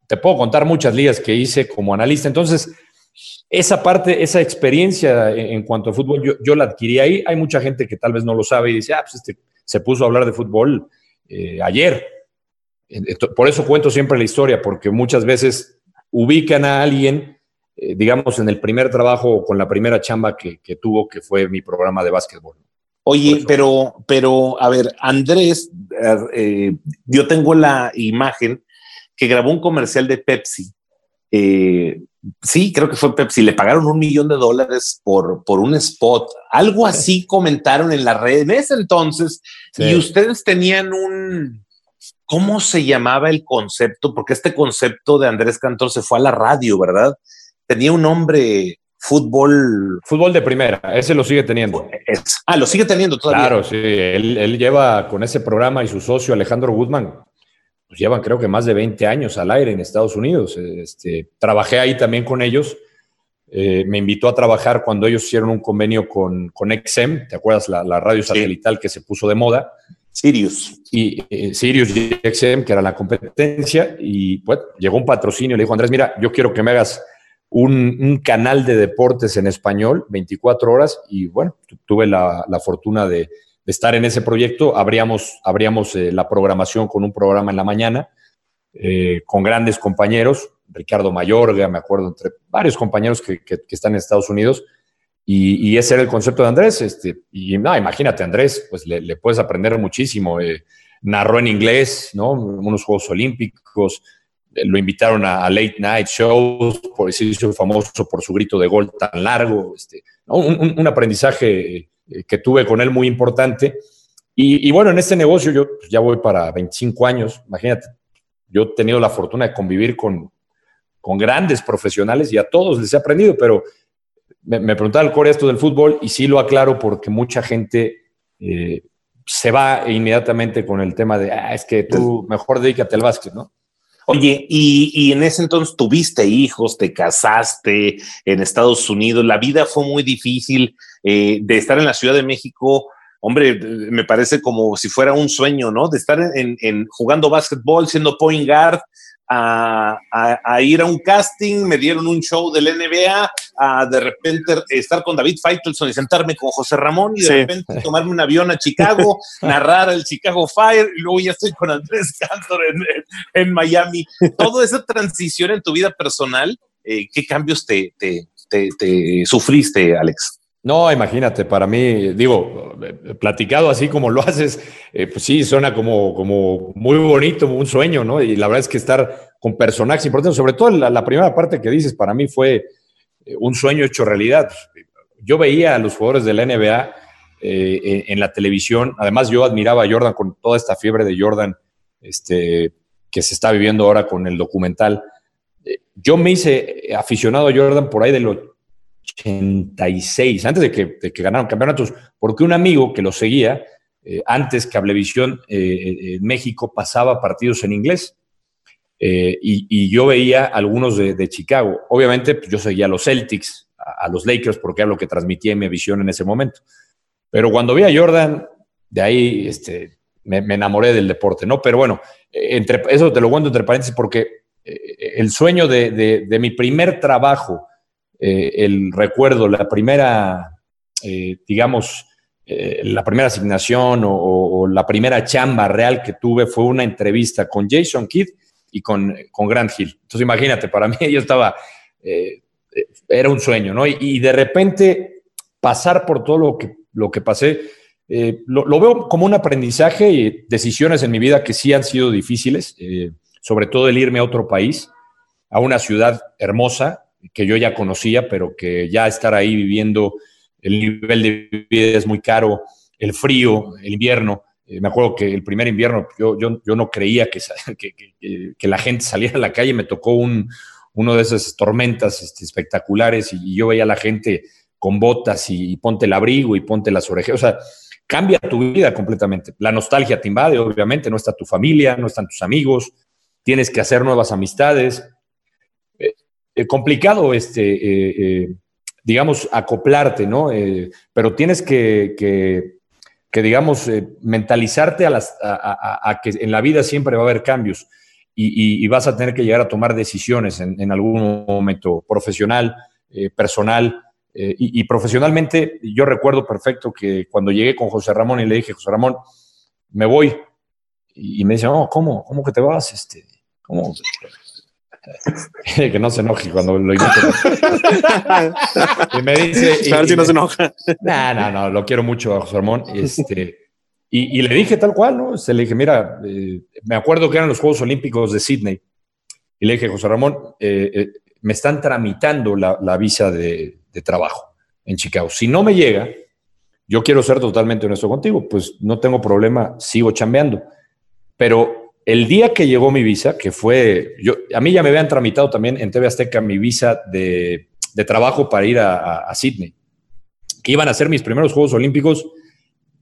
te puedo contar muchas ligas que hice como analista. Entonces, esa parte, esa experiencia en, cuanto a fútbol, yo, la adquirí ahí. Hay mucha gente que tal vez no lo sabe y dice, ah, pues este se puso a hablar de fútbol eh, ayer. Por eso cuento siempre la historia, porque muchas veces ubican a alguien eh, digamos, en el primer trabajo con la primera chamba que, tuvo, que fue mi programa de básquetbol. Oye, pero, pero, a ver, Andrés, eh, yo tengo la imagen que grabó un comercial de Pepsi. Eh, sí, creo que fue Pepsi, le pagaron un millón de dólares por, por un spot. Algo así comentaron en la red en ese entonces. Y ustedes tenían un, ¿cómo se llamaba el concepto? Porque este concepto de Andrés Cantor se fue a la radio, ¿verdad? Tenía un nombre fútbol. Fútbol de primera, ese lo sigue teniendo. ah, lo sigue teniendo todavía. Claro, sí. Él, él, lleva con ese programa y su socio Alejandro Guzmán pues llevan creo que más de 20 años al aire en Estados Unidos. Este, trabajé ahí también con ellos. Eh, me invitó a trabajar cuando ellos hicieron un convenio con, con XM, ¿te acuerdas? La, radio satelital que se puso de moda. Sirius. Y eh, Sirius y XM, que era la competencia, y pues llegó un patrocinio y le dijo, Andrés, mira, yo quiero que me hagas un, un canal de deportes en español, 24 horas, y bueno, tuve la, la fortuna de, estar en ese proyecto, abríamos, abríamos eh, la programación con un programa en la mañana, eh, con grandes compañeros, Ricardo Mayorga, me acuerdo, entre varios compañeros que, están en Estados Unidos, y, ese era el concepto de Andrés. Este, y no, imagínate, Andrés, pues le, puedes aprender muchísimo. Eh, narró en inglés, ¿no? Unos Juegos Olímpicos, lo invitaron a, late night shows, por eso hizo famoso por su grito de gol tan largo. Este, un, aprendizaje eh, que tuve con él muy importante. Y, bueno, en este negocio yo ya voy para 25 años, imagínate, yo he tenido la fortuna de convivir con, con grandes profesionales y a todos les he aprendido, pero me, me preguntaba el core esto del fútbol y sí lo aclaro porque mucha gente eh, se va inmediatamente con el tema de, ah, es que tú mejor dedícate al básquet, ¿no? Oye, y, y, en ese entonces tuviste hijos, te casaste en Estados Unidos, la vida fue muy difícil. Eh, de estar en la Ciudad de México, hombre, me parece como si fuera un sueño, ¿no? De estar en, jugando básquetbol, siendo point guard, a, ir a un casting, me dieron un show del NBA, a de repente estar con David Feitelson y sentarme con José Ramón y de repente tomarme un avión a Chicago, narrar el Chicago Fire y luego ya estoy con Andrés Cantor en, Miami. Toda esa transición en tu vida personal, eh, ¿qué cambios te, te, te sufriste, Alex? No, imagínate, para mí, digo, platicado así como lo haces, eh, pues sí, suena como, como muy bonito, un sueño, ¿no? Y la verdad es que estar con personajes importantes, sobre todo la, primera parte que dices, para mí fue eh, un sueño hecho realidad. Yo veía a los jugadores de la NBA eh, en, la televisión, además yo admiraba a Jordan con toda esta fiebre de Jordan este, que se está viviendo ahora con el documental. Yo me hice aficionado a Jordan por ahí de los 86, antes de que, de que ganaron campeonatos, porque un amigo que lo seguía, eh, antes que Cablevisión eh, eh, México pasaba partidos en inglés. y, yo veía algunos de, Chicago. Obviamente, pues, yo seguía a los Celtics, a, los Lakers, porque era lo que transmitía en mi visión en ese momento. Pero cuando vi a Jordan, de ahí este, me, enamoré del deporte, ¿no? Pero bueno, entre, eso te lo cuento entre paréntesis porque el sueño de mi primer trabajo eh, el recuerdo, la primera, eh, digamos, eh, la primera asignación o, la primera chamba real que tuve fue una entrevista con Jason Kidd y con, con Grant Hill. Entonces imagínate, para mí yo estaba, era un sueño, ¿no? Y, de repente pasar por todo lo que, lo que pasé, lo, lo, veo como un aprendizaje y decisiones en mi vida que sí han sido difíciles, sobre todo el irme a otro país, a una ciudad hermosa, que yo ya conocía, pero que ya estar ahí viviendo, el nivel de vida es muy caro, el frío, el invierno. Eh, me acuerdo que el primer invierno yo, yo, yo no creía que, que, la gente saliera a la calle, me tocó un, uno de esas tormentas este, espectaculares y, yo veía a la gente con botas y, ponte el abrigo y ponte las orejas. O sea, cambia tu vida completamente. La nostalgia te invade, obviamente, no está tu familia, no están tus amigos, tienes que hacer nuevas amistades. Eh, complicado, este, eh, eh, digamos, acoplarte, ¿no? pero tienes que, que, digamos, mentalizarte a, las, a, que en la vida siempre va a haber cambios y, vas a tener que llegar a tomar decisiones en, algún momento profesional, personal. Y, profesionalmente, yo recuerdo perfecto que cuando llegué con José Ramón y le dije, José Ramón, me voy. Y, me dice, oh, ¿cómo? ¿Cómo que te vas? Este, ¿Cómo? que no se enoje cuando lo invito. y me dice. A ver si no se enoja. No, no, no, lo quiero mucho a José Ramón. Este, y, le dije tal cual, ¿no? Se le dije, mira, eh, me acuerdo que eran los Juegos Olímpicos de Sydney. Y le dije, José Ramón, eh, eh, me están tramitando la, visa de, trabajo en Chicago. Si no me llega, yo quiero ser totalmente honesto contigo, pues no tengo problema, sigo chambeando. Pero el día que llegó mi visa, que fue, yo, a mí ya me habían tramitado también en TV Azteca mi visa de, trabajo para ir a, a, Sydney, que iban a ser mis primeros Juegos Olímpicos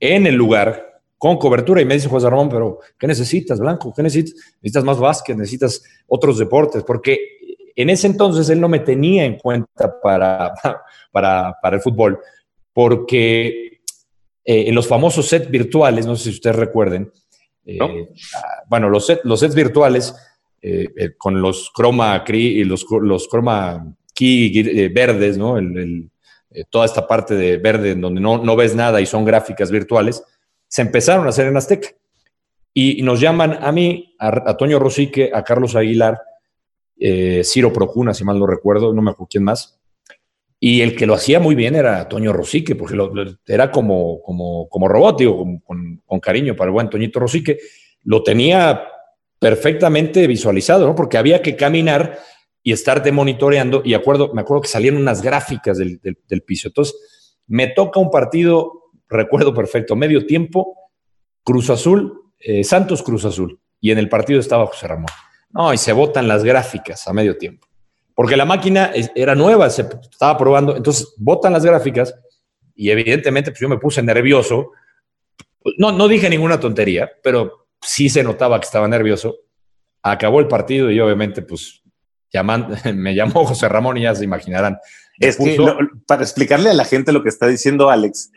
en el lugar con cobertura. Y me dice José Ramón, pero ¿qué necesitas, Blanco? ¿Qué necesitas? Necesitas más básquet, necesitas otros deportes, porque en ese entonces él no me tenía en cuenta para, para, para el fútbol, porque eh, en los famosos sets virtuales, no sé si ustedes recuerden, eh, bueno, los, sets virtuales eh, con los chroma, los, los chroma key verdes, ¿no? toda esta parte de verde en donde no, no ves nada y son gráficas virtuales, se empezaron a hacer en Azteca. Y, nos llaman a mí, a, Toño Rosique, a Carlos Aguilar, Ciro Procuna, si mal no recuerdo, no me acuerdo quién más, y el que lo hacía muy bien era Toño Rosique, porque era como, como, como robot, digo, con, con, cariño para el buen Toñito Rosique. Lo tenía perfectamente visualizado, ¿no? Porque había que caminar y estarte monitoreando. Y acuerdo, me acuerdo que salían unas gráficas del, del, piso. Entonces, me toca un partido, recuerdo perfecto, medio tiempo, Cruz Azul, eh, Santos Cruz Azul. Y en el partido estaba José Ramón. No, y se botan las gráficas a medio tiempo porque la máquina era nueva, se estaba probando, entonces botan las gráficas y evidentemente pues yo me puse nervioso. No, no dije ninguna tontería, pero sí se notaba que estaba nervioso. Acabó el partido y obviamente pues llaman, me llamó José Ramón y ya se imaginarán. Es que para explicarle a la gente lo que está diciendo Alex,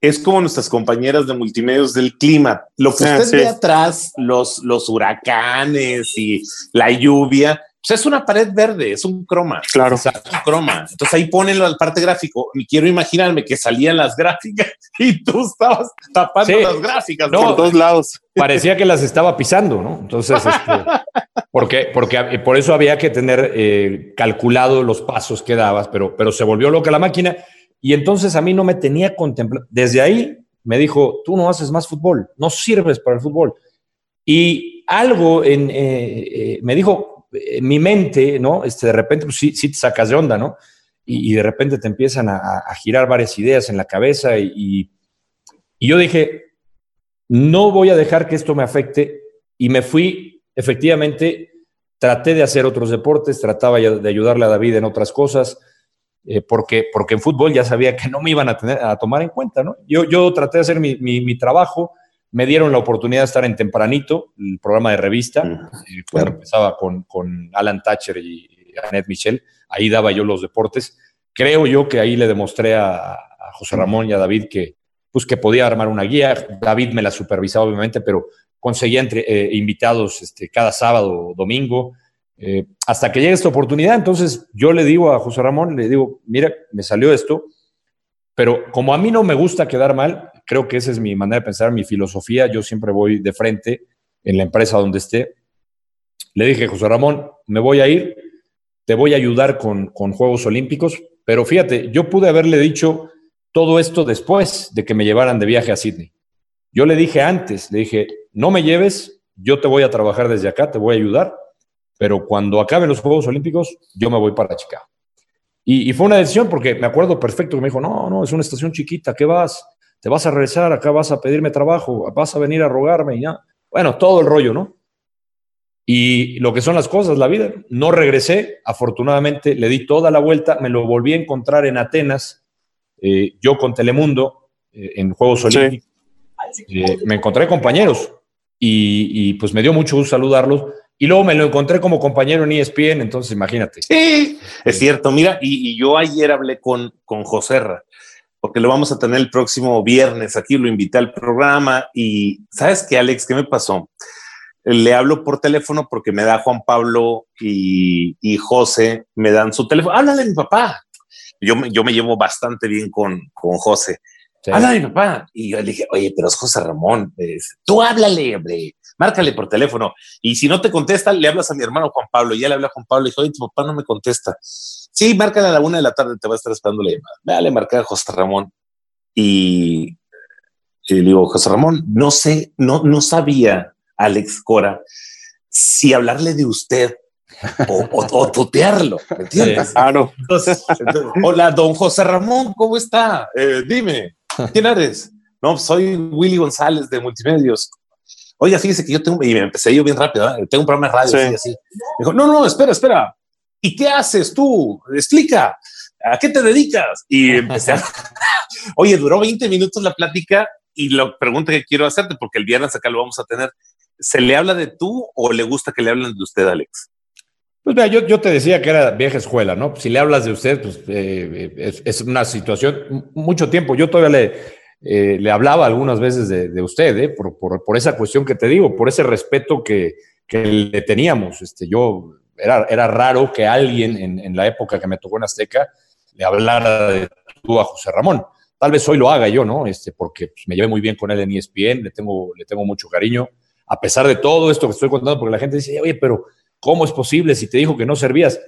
es como nuestras compañeras de multimedios del clima. Lo que ah, usted ve atrás, los, los huracanes y la lluvia, pues es una pared verde, es un croma. Claro. Es un croma. Entonces ahí ponenlo al parte gráfico. Y quiero imaginarme que salían las gráficas y tú estabas tapando las gráficas por todos lados. Parecía que las estaba pisando, ¿no? Entonces, este, porque, porque por eso había que tener eh, calculado los pasos que dabas, pero, pero se volvió loca la máquina. Y entonces a mí no me tenía contemplado. Desde ahí me dijo, tú no haces más fútbol, no sirves para el fútbol. Y algo en, eh, eh, me dijo, mi mente, ¿no? Este, de repente, pues sí, te sacas de onda, ¿no? Y, de repente te empiezan a, girar varias ideas en la cabeza y, y, yo dije, no voy a dejar que esto me afecte y me fui, efectivamente, traté de hacer otros deportes, trataba de ayudarle a David en otras cosas, eh, porque, porque en fútbol ya sabía que no me iban a, a tomar en cuenta, ¿no? Yo, yo traté de hacer mi, mi trabajo, me dieron la oportunidad de estar en Tempranito, el programa de revista, mm, empezaba con, con, Alan Thatcher y Annette Michel, ahí daba yo los deportes. Creo yo que ahí le demostré a, José Ramón y a David que, pues, que podía armar una guía. David me la supervisaba, obviamente, pero conseguía entre, eh, invitados este, cada sábado o domingo. Eh, hasta que llegue esta oportunidad, entonces yo le digo a José Ramón, le digo, mira, me salió esto, pero como a mí no me gusta quedar mal, creo que esa es mi manera de pensar, mi filosofía. Yo siempre voy de frente en la empresa donde esté. Le dije, José Ramón, me voy a ir, te voy a ayudar con, Juegos Olímpicos, pero fíjate, yo pude haberle dicho todo esto después de que me llevaran de viaje a Sydney. Yo le dije antes, le dije, no me lleves, yo te voy a trabajar desde acá, te voy a ayudar, pero cuando acaben los Juegos Olímpicos, yo me voy para Chicago. Y, y, fue una decisión porque me acuerdo perfecto que me dijo, no, no, es una estación chiquita, ¿qué vas? Te vas a regresar, acá vas a pedirme trabajo, vas a venir a rogarme y ya. Bueno, todo el rollo, ¿no? Y lo que son las cosas, la vida. No regresé, afortunadamente le di toda la vuelta, me lo volví a encontrar en Atenas, eh, yo con Telemundo, eh, en Juegos Olímpicos. Eh, me encontré compañeros y, pues me dio mucho gusto saludarlos. Y luego me lo encontré como compañero en ESPN, entonces imagínate. Sí, es cierto. Mira, y, yo ayer hablé con, con Joserra porque lo vamos a tener el próximo viernes. Aquí lo invité al programa y ¿sabes qué, Alex? ¿Qué me pasó? Le hablo por teléfono porque me da Juan Pablo y, y José, me dan su teléfono. Háblale a mi papá. Yo me, yo me llevo bastante bien con, con José. Háblale a mi papá. Y yo le dije, oye, pero es José Ramón. Tú háblale, hombre. Márcale por teléfono. Y si no te contesta, le hablas a mi hermano Juan Pablo. Y ya le habla a Juan Pablo y dijo, oye, tu papá no me contesta. Sí, márcale a la una de la tarde, te va a estar esperando la llamada. Dale, marca a José Ramón. Y, le digo, José Ramón, no sé, no, no sabía, Alex Cora, si hablarle de usted o, o, tutearlo, ¿me entiendes? Ah, no. Entonces, hola, don José Ramón, ¿cómo está? Eh, dime, ¿quién eres? No, soy Willy González de Multimedios. Oye, fíjese que yo tengo, y me empecé yo bien rápido, ¿eh? tengo un programa de radio así, así. dijo, no, no, espera, espera. ¿Y qué haces tú? Explica. ¿A qué te dedicas? Y empecé a... Oye, duró 20 minutos la plática y la pregunta que quiero hacerte, porque el viernes acá lo vamos a tener, ¿se le habla de tú o le gusta que le hablen de usted, Alex? Pues mira, yo, yo te decía que era vieja escuela, ¿no? Si le hablas de usted, pues eh, es, una situación, mucho tiempo. Yo todavía le, eh, le hablaba algunas veces de, usted, ¿eh? Por, por, esa cuestión que te digo, por ese respeto que, que le teníamos. Este, yo, era, era raro que alguien en, en, la época que me tocó en Azteca le hablara de tú a José Ramón. Tal vez hoy lo haga yo, ¿no? Este, porque pues, me llevé muy bien con él en ESPN, le tengo, le tengo mucho cariño, a pesar de todo esto que estoy contando, porque la gente dice, oye, pero ¿Cómo es posible si te dijo que no servías?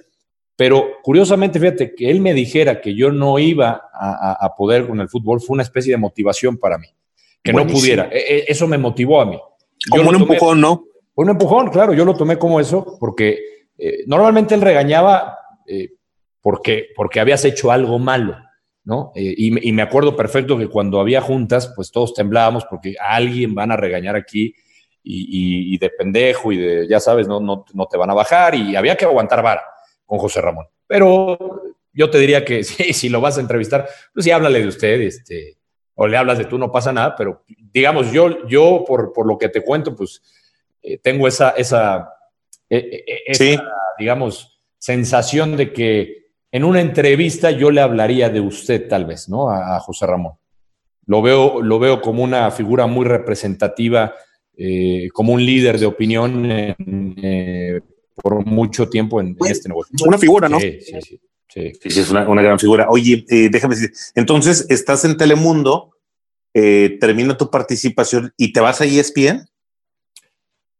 Pero curiosamente, fíjate, que él me dijera que yo no iba a, poder con el fútbol fue una especie de motivación para mí. Que no pudiera. E, e, eso me motivó a mí. Como un empujón, ¿no? Un empujón, claro. Yo lo tomé como eso porque eh, normalmente él regañaba eh, porque, porque habías hecho algo malo, ¿no? Eh, y, me acuerdo perfecto que cuando había juntas, pues todos temblábamos porque a alguien van a regañar aquí y, de pendejo y de, ya sabes, no, no, no, te van a bajar y había que aguantar vara con José Ramón. Pero yo te diría que si lo vas a entrevistar, pues sí, háblale de usted, este, o le hablas de tú, no pasa nada, pero digamos, yo, yo por, por lo que te cuento, pues tengo esa, esa, e, e, e, digamos, sensación de que en una entrevista yo le hablaría de usted tal vez, ¿no? A, a José Ramón. Lo veo, lo veo como una figura muy representativa eh, como un líder de opinión eh, por mucho tiempo en, este negocio. Una figura, ¿no? Sí, sí, sí. Sí, es una, gran figura. Oye, eh, déjame decir, entonces estás en Telemundo, termina tu participación y te vas a ESPN.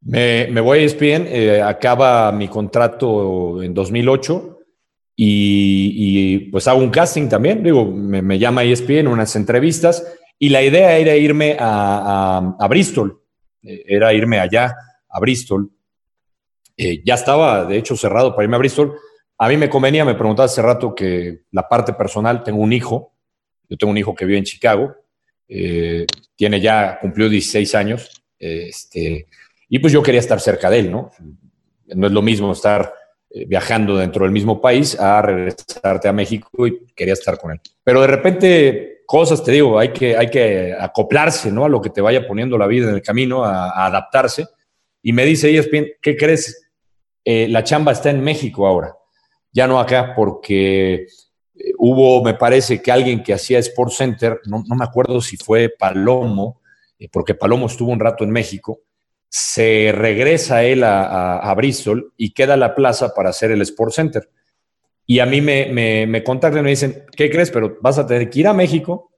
Me, voy a ESPN, acaba mi contrato en 2008 y, pues hago un casting también. Digo, me, me, llama ESPN, unas entrevistas y la idea era irme a, a Bristol eh, era irme allá, a Bristol. Eh, ya estaba, de hecho, cerrado para irme a Bristol. A mí me convenía, me preguntaba hace rato que la parte personal, tengo un hijo, yo tengo un hijo que vive en Chicago, eh, tiene ya, cumplió 16 años, este, y pues yo quería estar cerca de él, ¿no? No es lo mismo estar viajando dentro del mismo país a regresarte a México y quería estar con él. Pero de repente cosas, te digo, hay que, hay que acoplarse ¿no? a lo que te vaya poniendo la vida en el camino, a, adaptarse. Y me dice ESPN, ¿qué crees? Eh, la chamba está en México ahora, ya no acá, porque eh, hubo, me parece que alguien que hacía Sports Center, no, me acuerdo si fue Palomo, eh, porque Palomo estuvo un rato en México, se regresa él a, a, Bristol y queda la plaza para hacer el Sports Center. Y a mí me, me, me contactan y me dicen, ¿qué crees? Pero vas a tener que ir a México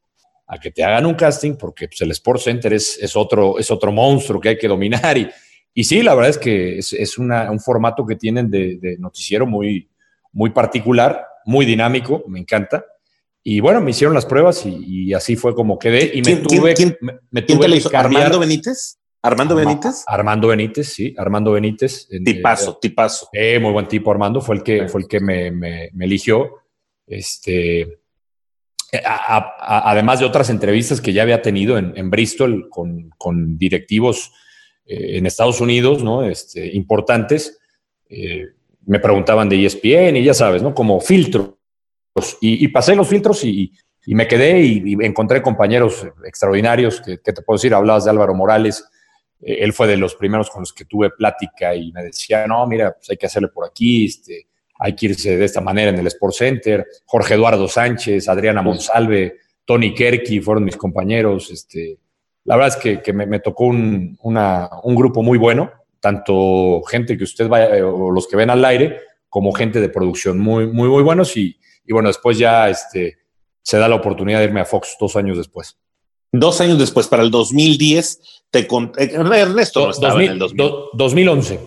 a que te hagan un casting porque pues, el Sports Center es, es, otro, es otro monstruo que hay que dominar. Y, y sí, la verdad es que es, es una, un formato que tienen de, de, noticiero muy, muy particular, muy dinámico, me encanta. Y bueno, me hicieron las pruebas y, y así fue como quedé. Y me tuve, ¿quién, me, me tuve que cambiar. ¿Armando Benítez? Armando Benítez. Armando Benítez, sí, Armando Benítez. Tipazo, eh, tipazo. Eh, muy buen tipo, Armando, fue el que, fue el que me, me, eligió. Este, eh, además de otras entrevistas que ya había tenido en, en Bristol con, con directivos eh, en Estados Unidos, ¿no? Este, importantes. me preguntaban de ESPN y ya sabes, ¿no? Como filtros. Y, y pasé los filtros y, y me quedé y, encontré compañeros extraordinarios, que, que, te puedo decir, hablabas de Álvaro Morales, eh, él fue de los primeros con los que tuve plática y me decía, no, mira, pues hay que hacerle por aquí, este, hay que irse de esta manera en el Sports Center. Jorge Eduardo Sánchez, Adriana Monsalve, Tony Kerky fueron mis compañeros. Este, la verdad es que, me, tocó un, un, grupo muy bueno, tanto gente que usted vaya, eh, o los que ven al aire, como gente de producción muy, muy, muy buenos. Y, y bueno, después ya este, se da la oportunidad de irme a Fox dos años después. Dos años después, para el 2010, te. Eh, Ernesto no estaba en el 2011.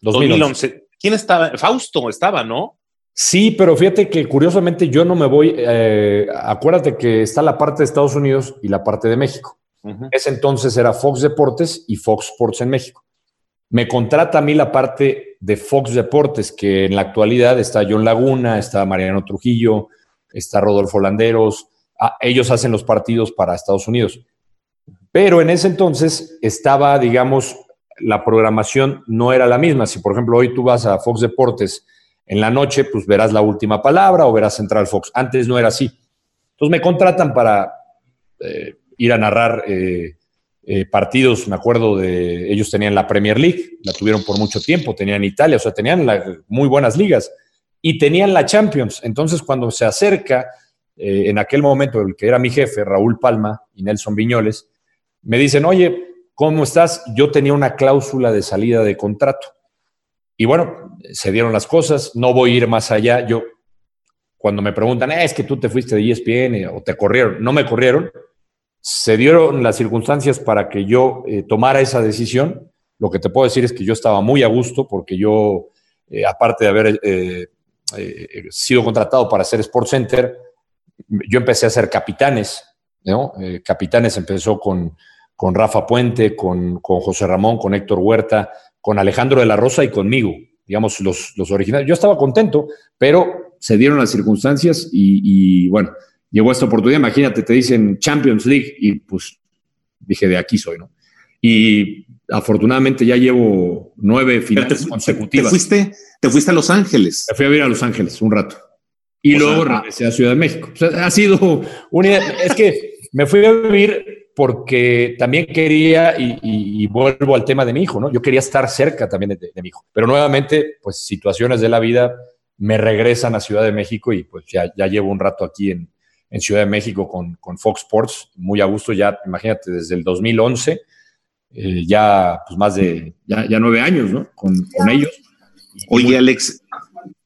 2011. ¿Quién estaba? Fausto estaba, ¿no? Sí, pero fíjate que curiosamente yo no me voy. Eh, acuérdate que está la parte de Estados Unidos y la parte de México. Ese entonces era Fox Deportes y Fox Sports en México. Me contrata a mí la parte de Fox Deportes, que en la actualidad está John Laguna, está Mariano Trujillo, está Rodolfo Landeros. Ah, ellos hacen los partidos para Estados Unidos. Pero en ese entonces estaba, digamos, la programación no era la misma. Si, por ejemplo, hoy tú vas a Fox Deportes en la noche, pues verás la última palabra o verás Central Fox. Antes no era así. Entonces me contratan para eh, ir a narrar eh, eh, partidos, me acuerdo de, ellos tenían la Premier League, la tuvieron por mucho tiempo, tenían Italia, o sea, tenían muy buenas ligas y tenían la Champions. Entonces, cuando se acerca, en aquel momento, el que era mi jefe, Raúl Palma y Nelson Viñoles, me dicen, oye, ¿cómo estás? Yo tenía una cláusula de salida de contrato. Y bueno, se dieron las cosas, no voy a ir más allá. Yo, cuando me preguntan, eh, es que tú te fuiste de ESPN o te corrieron, no me corrieron, se dieron las circunstancias para que yo eh, tomara esa decisión. Lo que te puedo decir es que yo estaba muy a gusto porque yo, eh, aparte de haber sido contratado para hacer Sports Center, yo empecé a hacer capitanes. capitanes empezó con, con Rafa Puente, con, con, José Ramón, con Héctor Huerta, con Alejandro de la Rosa y conmigo, digamos, los, los originales. Yo estaba contento, pero se dieron las circunstancias y, y bueno, llegó esta oportunidad, imagínate, te dicen Champions League y pues dije, de aquí soy, ¿no? Y afortunadamente ya llevo nueve finales consecutivas. Te fuiste, te fuiste a Los Ángeles. Me fui a vivir a Los Ángeles un rato. Y luego ah. regresé a Ciudad de México. ha sido una... Es que me fui a vivir porque también quería, y, vuelvo al tema de mi hijo, ¿no? Yo quería estar cerca también de, de, mi hijo. Pero nuevamente, pues situaciones de la vida me regresan a Ciudad de México y pues ya, ya llevo un rato aquí en, en Ciudad de México con, con, Fox Sports, muy a gusto, ya imagínate, desde el 2011, eh, ya pues más de, ya, ya nueve años, ¿no? Con, con ellos. Oye, Alex,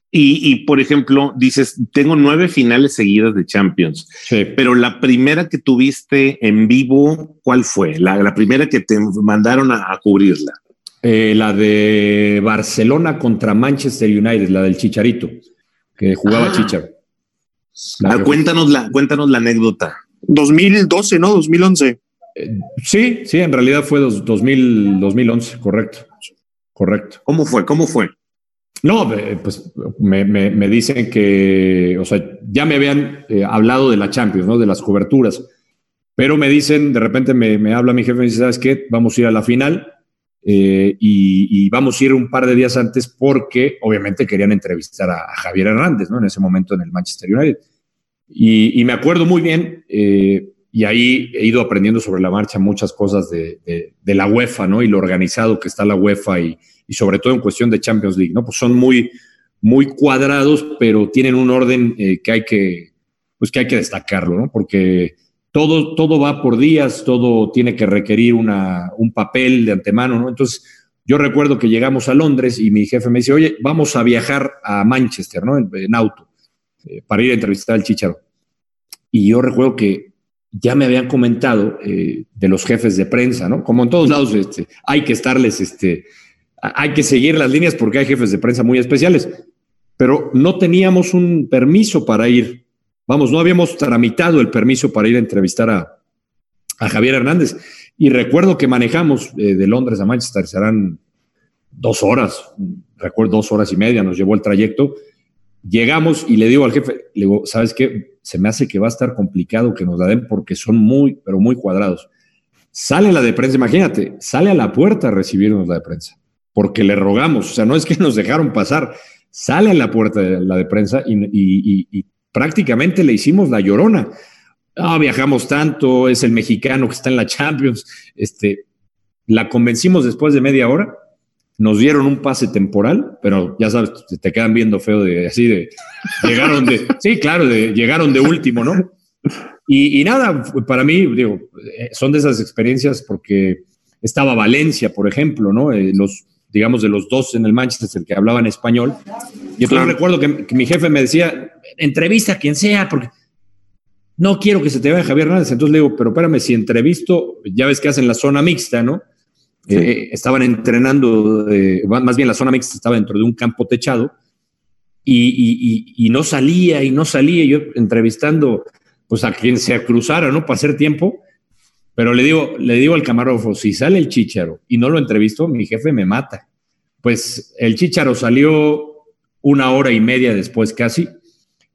y, y, por ejemplo, dices, tengo nueve finales seguidas de Champions, sí. pero la primera que tuviste en vivo, ¿cuál fue? La, la primera que te mandaron a, a cubrirla. Eh, la de Barcelona contra Manchester United, la del Chicharito, que jugaba ah. Chicharito. Ah, cuéntanos, la, cuéntanos la anécdota. 2012, ¿no? 2011. Eh, sí, sí, en realidad fue dos, 2000, 2011, correcto. Correcto. ¿Cómo fue? ¿Cómo fue? No, pues me, me, dicen que, o sea, ya me habían eh, hablado de la Champions, ¿no? De las coberturas. Pero me dicen, de repente me, me habla mi jefe y me dice, ¿sabes qué? Vamos a ir a la final eh, y, vamos a ir un par de días antes porque obviamente querían entrevistar a, Javier Hernández, ¿no? En ese momento en el Manchester United. Y, me acuerdo muy bien, eh, y ahí he ido aprendiendo sobre la marcha muchas cosas de, de, la UEFA, ¿no? Y lo organizado que está la UEFA y, y, sobre todo en cuestión de Champions League, ¿no? Pues son muy, muy cuadrados, pero tienen un orden eh, que hay que, pues que hay que destacarlo, ¿no? Porque todo, todo va por días, todo tiene que requerir una, un papel de antemano, ¿no? Entonces, yo recuerdo que llegamos a Londres y mi jefe me dice, oye, vamos a viajar a Manchester, ¿no? En, en auto, eh, para ir a entrevistar al Chicharo. Y yo recuerdo que ya me habían comentado eh, de los jefes de prensa, ¿no? Como en todos lados, este, hay que estarles, este, hay que seguir las líneas porque hay jefes de prensa muy especiales, pero no teníamos un permiso para ir Vamos, no habíamos tramitado el permiso para ir a entrevistar a, a Javier Hernández. Y recuerdo que manejamos eh, de Londres a Manchester, serán dos horas, recuerdo dos horas y media, nos llevó el trayecto. Llegamos y le digo al jefe, le digo, ¿sabes qué? Se me hace que va a estar complicado que nos la den porque son muy, pero muy cuadrados. Sale la de prensa, imagínate, sale a la puerta a recibirnos la de prensa, porque le rogamos, o sea, no es que nos dejaron pasar, sale a la puerta de la de prensa y, prácticamente le hicimos la llorona. Ah, viajamos tanto, es el mexicano que está en la Champions. Este, la convencimos después de media hora, nos dieron un pase temporal, pero ya sabes, te quedan viendo feo de así de llegaron de, sí, claro, de, llegaron de último, ¿no? Y, y, nada, para mí, digo, son de esas experiencias porque estaba Valencia, por ejemplo, ¿no? Eh, los, digamos, de los dos en el Manchester que hablaban español. Y entonces claro. recuerdo que, que, mi jefe me decía, entrevista a quien sea, porque no quiero que se te vea Javier Hernández. Entonces le digo, pero espérame, si entrevisto, ya ves que hacen la zona mixta, ¿no? Eh, estaban entrenando, eh, más bien la zona mixta estaba dentro de un campo techado y, no salía y no salía. Yo entrevistando pues a quien se cruzara, ¿no? Para hacer tiempo. Pero le digo, le digo al camarógrafo, si sale el chicharo y no lo entrevisto, mi jefe me mata. pues el Chicharo salió una hora y media después casi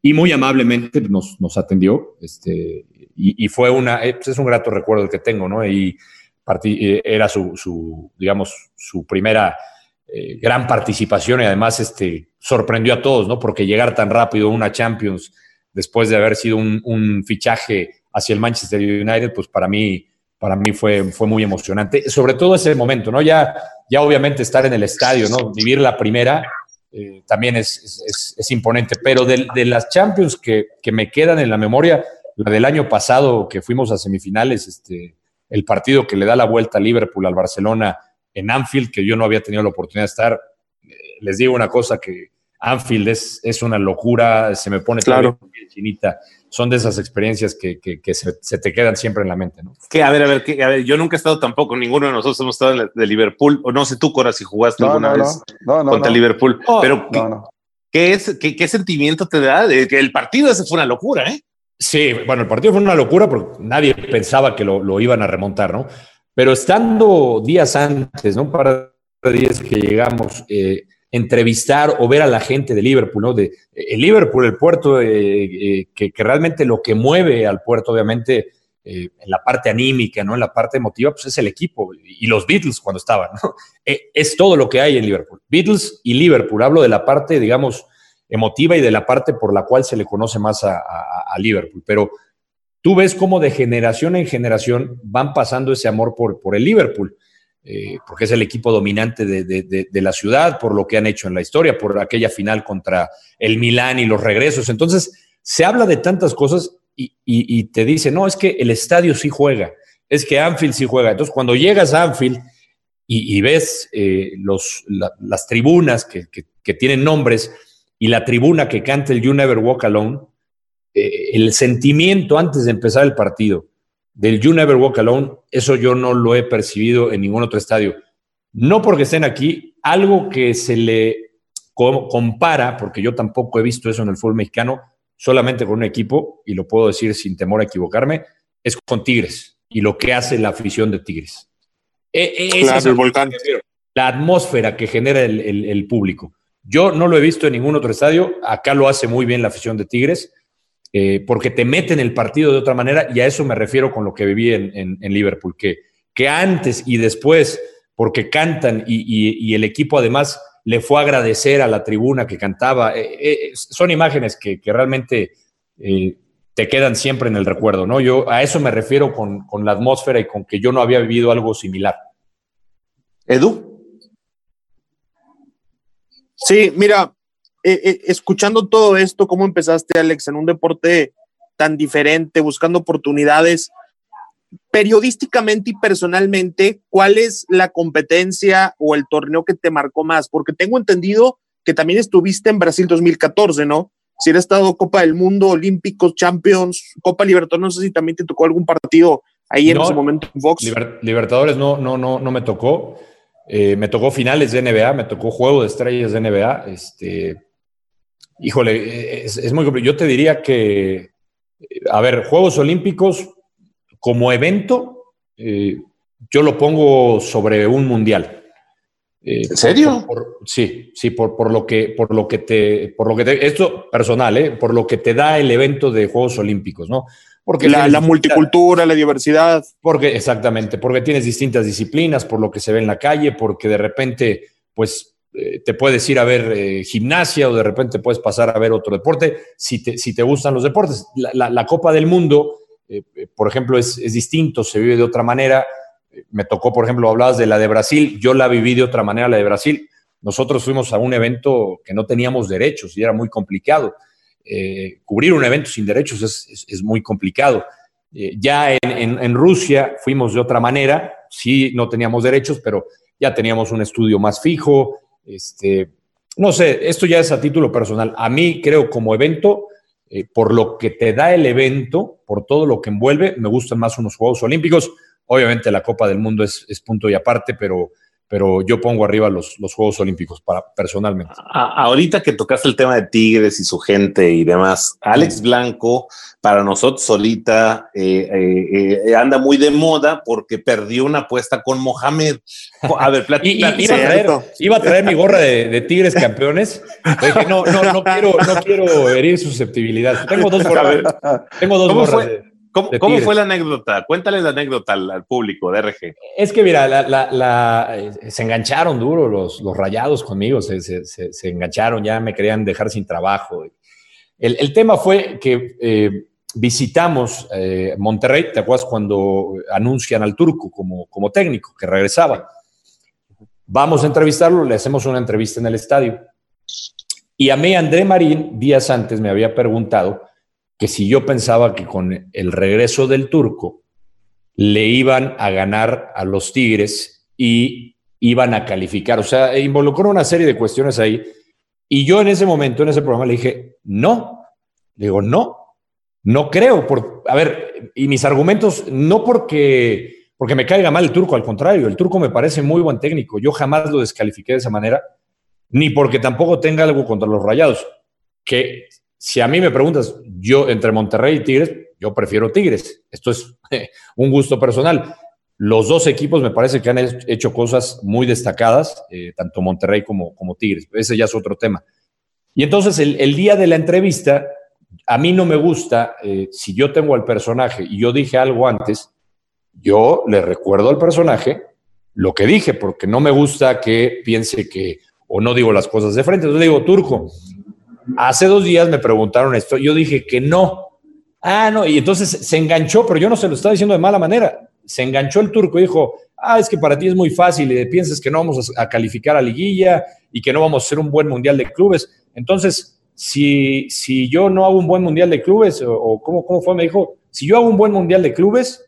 y muy amablemente nos, atendió. Este, y, fue una, eh, pues es un grato recuerdo el que tengo, ¿no? Y era su, digamos, su primera eh, gran participación y además este, sorprendió a todos, ¿no? Porque llegar tan rápido a una Champions después de haber sido un, fichaje hacia el Manchester United, pues para mí, para mí fue, fue muy emocionante. Sobre todo ese momento, ¿no? Ya, ya obviamente estar en el estadio, ¿no? Vivir la primera también es, es, imponente, pero de, de las Champions que, que, me quedan en la memoria, la del año pasado que fuimos a semifinales, este, el partido que le da la vuelta a Liverpool al Barcelona en Anfield, que yo no había tenido la oportunidad de estar. Eh, les digo una cosa que Anfield es, es una locura, se me pone claro. chinita. Son de esas experiencias que, que, se, te quedan siempre en la mente, ¿no? Que a ver, a ver, que, a ver, yo nunca he estado tampoco, ninguno de nosotros hemos estado en de Liverpool, o no sé tú, Cora, si jugaste alguna vez contra Liverpool, pero ¿qué, es, qué, qué, sentimiento te da? De que el partido ese fue una locura, ¿eh? Sí, bueno, el partido fue una locura porque nadie pensaba que lo, iban a remontar, ¿no? Pero estando días antes, ¿no? Para días que llegamos, eh, entrevistar o ver a la gente de Liverpool, ¿no? De, el Liverpool, el puerto, eh, eh, que, realmente lo que mueve al puerto, obviamente, en la parte anímica, ¿no? En la parte emotiva, pues es el equipo y los Beatles cuando estaban, ¿no? es todo lo que hay en Liverpool. Beatles y Liverpool, hablo de la parte, digamos, emotiva y de la parte por la cual se le conoce más a, Liverpool. Pero tú ves cómo de generación en generación van pasando ese amor por, el Liverpool, eh, porque es el equipo dominante de, la ciudad, por lo que han hecho en la historia, por aquella final contra el Milán y los regresos. Entonces, se habla de tantas cosas y, te dice, no, es que el estadio sí juega, es que Anfield sí juega. Entonces, cuando llegas a Anfield y, ves eh, las tribunas que tienen nombres, y la tribuna que canta el You Never Walk Alone, eh, el sentimiento antes de empezar el partido del You Never Walk Alone, eso yo no lo he percibido en ningún otro estadio. No porque estén aquí, algo que se le compara, porque yo tampoco he visto eso en el fútbol mexicano, solamente con un equipo, y lo puedo decir sin temor a equivocarme, es con Tigres y lo que hace la afición de Tigres. E, e, el volcán. La atmósfera que genera el público. Yo no lo he visto en ningún otro estadio. Acá lo hace muy bien la afición de Tigres, eh, porque te meten el partido de otra manera, y a eso me refiero con lo que viví en, Liverpool, que, antes y después, porque cantan y, el equipo además le fue a agradecer a la tribuna que cantaba. Eh, eh, son imágenes que, realmente te quedan siempre en el recuerdo, ¿no? Yo a eso me refiero con, con la atmósfera y con que yo no había vivido algo similar. Edu. Sí, mira, eh, eh, escuchando todo esto, cómo empezaste, Alex, en un deporte tan diferente, buscando oportunidades, periodísticamente y personalmente, ¿cuál es la competencia o el torneo que te marcó más? Porque tengo entendido que también estuviste en Brasil 2014, ¿no? Si eres estado Copa del Mundo, Olímpicos, Champions, Copa Libertadores, no sé si también te tocó algún partido ahí en ese momento en Vox. Libertadores no, no, no, no me tocó. Eh, me tocó finales de NBA, me tocó juego de estrellas de NBA. Este, híjole, es, muy complicado. Yo te diría que, a ver, Juegos Olímpicos como evento, eh, yo lo pongo sobre un mundial. Eh, ¿En serio? sí, sí, por, por, lo que, por lo que te, por lo que te, esto personal, por lo que te da el evento de Juegos Olímpicos, ¿no? Porque la, multicultura, la diversidad. Porque, exactamente, porque tienes distintas disciplinas, por lo que se ve en la calle, porque de repente, pues, eh, te puedes ir a ver eh, gimnasia o de repente puedes pasar a ver otro deporte, si te, si te gustan los deportes. La, Copa del Mundo, eh, por ejemplo, es, es, distinto, se vive de otra manera. Me tocó, por ejemplo, hablabas de la de Brasil, yo la viví de otra manera, la de Brasil. Nosotros fuimos a un evento que no teníamos derechos y era muy complicado eh, cubrir un evento sin derechos es, muy complicado. Eh, ya en, Rusia fuimos de otra manera, sí no teníamos derechos, pero ya teníamos un estudio más fijo. Este, no sé, esto ya es a título personal. A mí creo como evento, eh, por lo que te da el evento, por todo lo que envuelve, me gustan más unos Juegos Olímpicos. Obviamente la Copa del Mundo es, punto y aparte, pero, pero yo pongo arriba los, los Juegos Olímpicos para, personalmente. ahorita que tocaste el tema de Tigres y su gente y demás, Alex Blanco, para nosotros ahorita eh, eh, eh, anda muy de moda porque perdió una apuesta con Mohamed. A ver, iba, a traer, iba, a traer, mi gorra de, Tigres campeones. no, no, no, quiero, no quiero herir susceptibilidad. Tengo dos gorras. Tengo dos gorras. ¿Cómo, fue la anécdota? Cuéntale la anécdota al, público de RG. Es que, mira, eh, se engancharon duro los, los rayados conmigo, se, engancharon, ya me querían dejar sin trabajo. El, tema fue que eh, visitamos eh, Monterrey, ¿te acuerdas cuando anuncian al turco como, como técnico, que regresaba? Vamos a entrevistarlo, le hacemos una entrevista en el estadio. Y a mí, André Marín, días antes, me había preguntado que si yo pensaba que con el regreso del turco le iban a ganar a los Tigres y iban a calificar. O sea, involucró una serie de cuestiones ahí. Y yo en ese momento, en ese programa, le dije, no. Le digo, no, no creo. Por, a ver, y mis argumentos, no porque, porque me caiga mal el turco, al contrario, el turco me parece muy buen técnico. Yo jamás lo descalifiqué de esa manera, ni porque tampoco tenga algo contra los rayados. Que si a mí me preguntas, yo entre Monterrey y Tigres, yo prefiero Tigres. Esto es un gusto personal. Los dos equipos me parece que han hecho cosas muy destacadas, eh, tanto Monterrey como, como Tigres. Ese ya es otro tema. Y entonces el, día de la entrevista, a mí no me gusta, eh, si yo tengo al personaje y yo dije algo antes, yo le recuerdo al personaje lo que dije, porque no me gusta que piense que o no digo las cosas de frente. Entonces digo, Turco, Hace dos días me preguntaron esto, yo dije que no. Ah, no, y entonces se enganchó, pero yo no se lo estaba diciendo de mala manera. Se enganchó el turco y dijo, ah, es que para ti es muy fácil y piensas que no vamos a, calificar a liguilla y que no vamos a hacer un buen mundial de clubes. Entonces, si, si yo no hago un bubuen mundial de clubes, o, ¿cómo, cómo, fue, me dijo, si yo hago un buen mundial de clubes,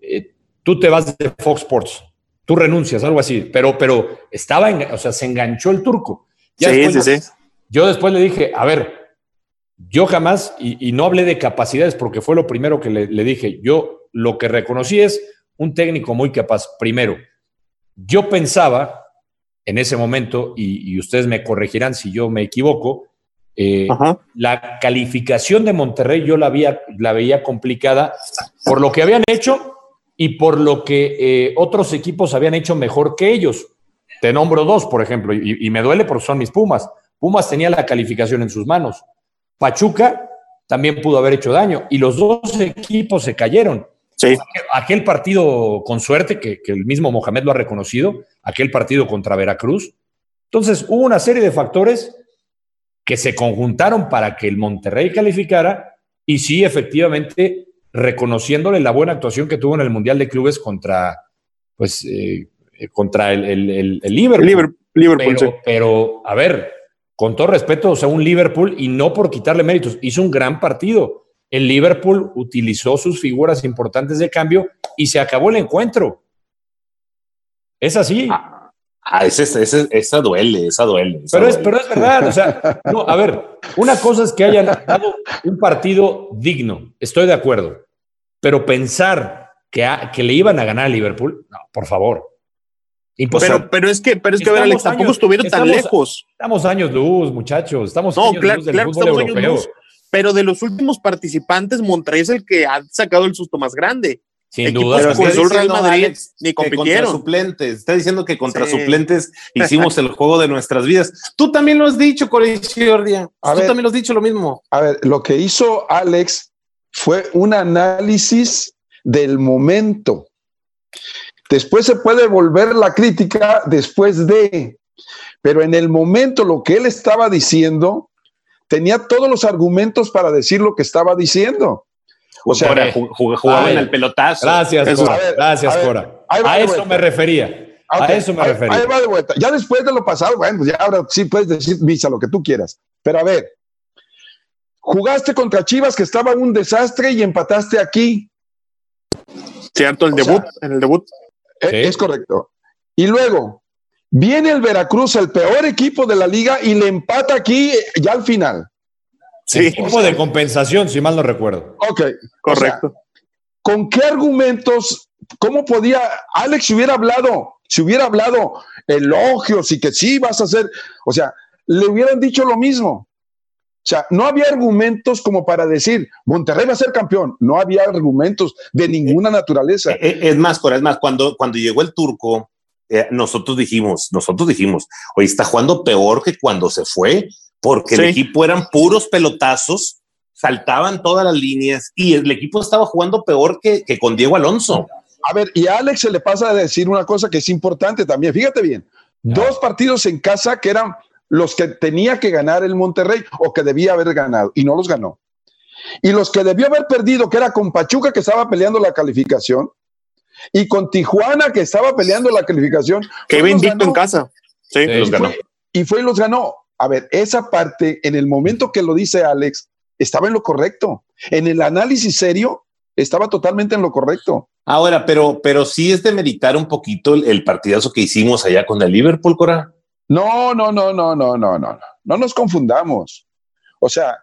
eh, tú te vas de Fox Sports, tú renuncias, algo así. Pero, pero estaba, en, o sea, se enganchó el turco. sí, sí, sí. Yo después le dije, a ver, yo jamás, y, no hablé de capacidades porque fue lo primero que le, dije, yo lo que reconocí es un técnico muy capaz. Primero, yo pensaba en ese momento, y, ustedes me corregirán si yo me equivoco, eh, la calificación de Monterrey yo la, había, la veía complicada por lo que habían hecho y por lo que eh, otros equipos habían hecho mejor que ellos. Te nombro dos, por ejemplo, y, y me duele porque son mis Pumas. Pumas tenía la calificación en sus manos. Pachuca también pudo haber hecho daño y los dos equipos se cayeron. Sí. Aquel partido con suerte, que, el mismo Mohamed lo ha reconocido, aquel partido contra Veracruz. Entonces hubo una serie de factores que se conjuntaron para que el Monterrey calificara y sí, efectivamente, reconociéndole la buena actuación que tuvo en el Mundial de Clubes contra, pues, eh, contra el, el, el, Liverpool. Liverpool, pero, a ver, con todo respeto, o sea, un Liverpool, y no por quitarle méritos, hizo un gran partido. El Liverpool utilizó sus figuras importantes de cambio y se acabó el encuentro. Es así. Ah, ah esa duele, esa duele. pero, Es, pero es verdad, o sea, no, a ver, una cosa es que hayan dado un partido digno, estoy de acuerdo, pero pensar que, que le iban a ganar a Liverpool, no, por favor. Pero, pero es que, pero es que, ver, Alex, tampoco estuvieron tan lejos. Estamos años luz, muchachos. Estamos años luz del fútbol europeo. pero de los últimos participantes, Monterrey es el que ha sacado el susto más grande. Sin duda. Pero el Real Madrid ni compitieron. suplentes. Está diciendo que contra suplentes hicimos el juego de nuestras vidas. Tú también lo has dicho, Coriciordia. Tú también lo has dicho lo mismo. A ver, lo que hizo Alex fue un análisis del momento. Después se puede volver la crítica después de, pero en el momento lo que él estaba diciendo, tenía todos los argumentos para decir lo que estaba diciendo. O sea, jugaba en el pelotazo. Gracias, Cora. gracias, Cora. A, eso me refería. a eso me refería. Ahí va de vuelta. Ya después de lo pasado, bueno, pues ya ahora sí puedes decir misa lo que tú quieras. Pero a ver, jugaste contra Chivas que estaba un desastre y empataste aquí. Cierto, el debut, en el debut. Es correcto. Y luego, viene el Veracruz, el peor equipo de la liga, y le empata aquí eh, ya al final. Sí. Equipo de compensación, si mal no recuerdo. Ok. Correcto. ¿Con qué argumentos, cómo podía Alex hubiera hablado Si hubiera hablado elogios y que sí vas a hacer, o sea, le hubieran dicho lo mismo. O sea, no había argumentos como para decir, Monterrey va a ser campeón. No había argumentos de ninguna naturaleza. Eh, eh, es más, es más, cuando, cuando llegó el turco, eh, nosotros dijimos, nosotros dijimos, hoy está jugando peor que cuando se fue, porque el equipo eran puros pelotazos, saltaban todas las líneas y el equipo estaba jugando peor que, que con Diego Alonso. A ver, y a Alex se le pasa a decir una cosa que es importante también. Fíjate bien, dos partidos en casa que eran los que tenía que ganar el Monterrey o que debía haber ganado y no los ganó. Y los que debió haber perdido, que era con Pachuca que estaba peleando la calificación y con Tijuana que estaba peleando la calificación. Que iba invicto en casa. Sí, los ganó. y fue y los ganó. A ver, esa parte, en el momento que lo dice Alex, estaba en lo correcto. En el análisis serio, estaba totalmente en lo correcto. Ahora, pero, pero sí es de meditar un poquito el, el partidazo que hicimos allá con el Liverpool, Cora. No, no, no, no, no, no, no, no nos confundamos. O sea,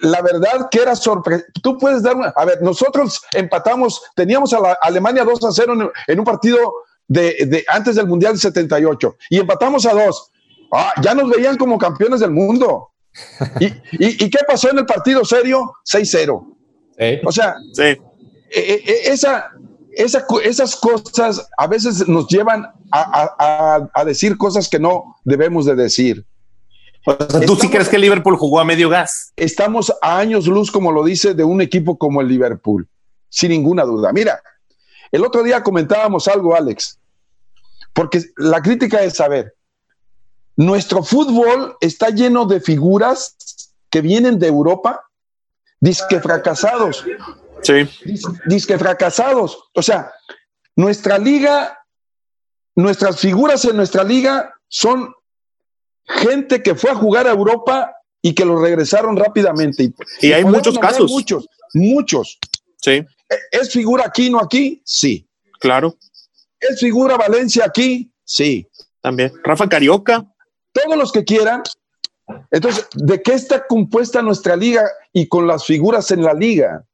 la verdad que era sorpresa. Tú puedes dar una. A ver, nosotros empatamos, teníamos a la Alemania 2 a 0 en, un partido de, antes del Mundial 78 y empatamos a 2. Ah, ya nos veían como campeones del mundo. ¿Y, qué pasó en el partido serio? 6-0. O sea, e, e, esa, esas cosas a veces nos llevan a, decir cosas que no debemos de decir. ¿Tú sí crees que Liverpool jugó a medio gas? Estamos a años luz, como lo dice, de un equipo como el Liverpool, sin ninguna duda. Mira, el otro día comentábamos algo, Alex, porque la crítica es saber, nuestro fútbol está lleno de figuras que vienen de Europa, disque fracasados. Sí. Disque fracasados. O sea, nuestra liga, nuestras figuras en nuestra liga son gente que fue a jugar a Europa y que lo regresaron rápidamente. Y, hay muchos casos. Muchos, muchos. Sí. ¿E-, ¿Es figura aquí, no aquí? Sí. Claro. ¿Es figura Valencia aquí? Sí. También. Rafa Carioca. Todos los que quieran. Entonces, ¿de qué está compuesta nuestra liga y con las figuras en la liga?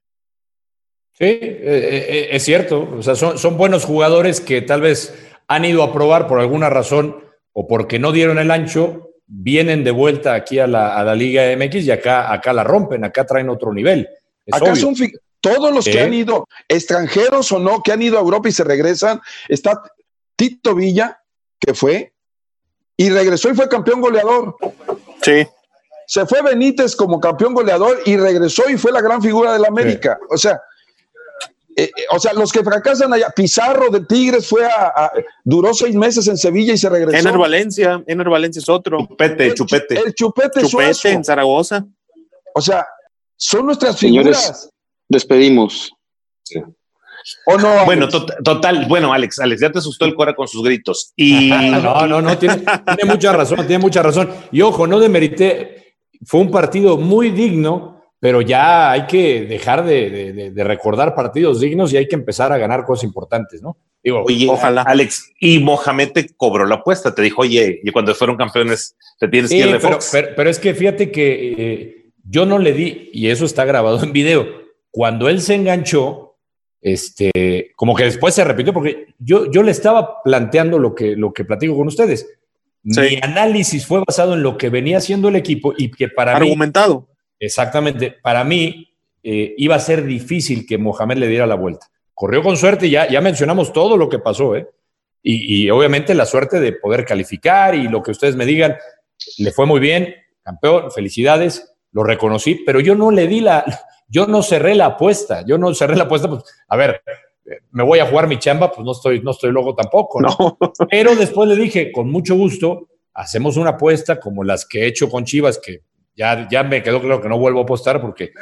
Sí, eh, eh, eh, es cierto. O sea, son, buenos jugadores que tal vez han ido a probar por alguna razón o porque no dieron el ancho, vienen de vuelta aquí a la, Liga MX y acá, acá la rompen, acá traen otro nivel. acá son todos los que han ido, extranjeros o no, que han ido a Europa y se regresan. Está Tito Villa, que fue, y regresó y fue campeón goleador. Sí. Se fue Benítez como campeón goleador y regresó y fue la gran figura de la América. O sea, eh, eh, o sea, los que fracasan allá, Pizarro de Tigres fue a, duró seis meses en Sevilla y se regresó. Ener Valencia, Ener Valencia es otro. Chupete, Chupete. El Chupete, Chupete en Zaragoza. O sea, son nuestras figuras. despedimos. ¿O no? Bueno, total, bueno, Alex, Alex, ya te asustó el Cora con sus gritos. Y no, no, no, tiene, tiene mucha razón, tiene mucha razón. Y ojo, no demerité, fue un partido muy digno pero ya hay que dejar de, recordar partidos dignos y hay que empezar a ganar cosas importantes, ¿no? Digo, oye, ojalá. Alex, y Mohamed te cobró la apuesta, te dijo, oye, y cuando fueron campeones, te tienes que ir de pero, pero, es que fíjate que eh, yo no le di, y eso está grabado en video, cuando él se enganchó, este, como que después se repitió, porque yo, yo le estaba planteando lo que, lo que platico con ustedes. Mi análisis fue basado en lo que venía haciendo el equipo y que para Argumentado. Exactamente. Para mí eh, iba a ser difícil que Mohamed le diera la vuelta. Corrió con suerte y ya, ya mencionamos todo lo que pasó, ¿eh? Y, obviamente la suerte de poder calificar y lo que ustedes me digan, le fue muy bien, campeón, felicidades, lo reconocí, pero yo no le di la, yo no cerré la apuesta, yo no cerré la apuesta, pues, a ver, me voy a jugar mi chamba, pues no estoy, no estoy loco tampoco, ¿no? Pero después le dije, con mucho gusto, hacemos una apuesta como las que he hecho con Chivas, que ya, ya me quedó claro que no vuelvo a apostar porque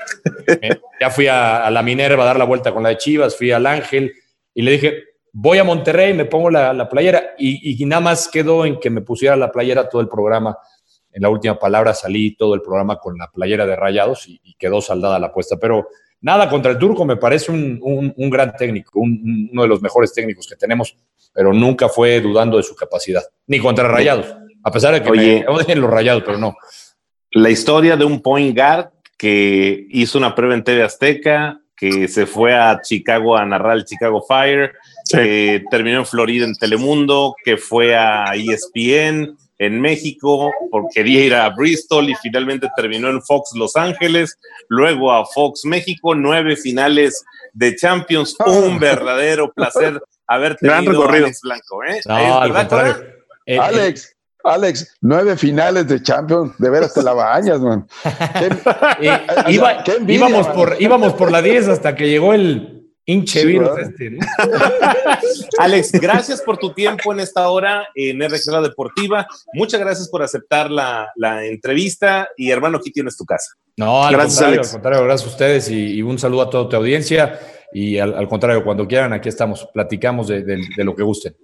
ya fui a, la Minerva a dar la vuelta con la de Chivas, fui al Ángel y le dije, voy a Monterrey, me pongo la, playera y, nada más quedó en que me pusiera la playera todo el programa. En la última palabra salí todo el programa con la playera de rayados y, quedó saldada la apuesta. Pero nada contra el turco, me parece un, gran técnico, uno de los mejores técnicos que tenemos, pero nunca fue dudando de su capacidad, ni contra rayados, a pesar de que Oye, me los rayados, pero no la historia de un point guard que hizo una prueba en TV Azteca, que se fue a Chicago a narrar el Chicago Fire que terminó en Florida en Telemundo, que fue a ESPN en México, porque quería ir a Bristol y finalmente terminó en Fox Los Ángeles, luego a Fox México, nueve finales de Champions, Ah. un verdadero placer haber Gran tenido a recorrido. Alex Blanco. ¿eh? No, ¿Es al verdad, contrario. Cora? Eh, eh, Alex, Alex, nueve finales de Champions, de veras te la bañas, man. Qué- eh, sea, iba- qué envidia, íbamos, man. por, íbamos por la 10 hasta que llegó el hinche Sí, virus ¿verdad? este, ¿no? Alex, gracias por tu tiempo en esta hora en RGA Deportiva. Muchas gracias por aceptar la, la entrevista y hermano, aquí tienes tu casa. No, al Gracias, contrario, Alex. al contrario, gracias a ustedes y, y un saludo a toda tu audiencia. Y al, al contrario, cuando quieran, aquí estamos, platicamos de- de- de lo que gusten.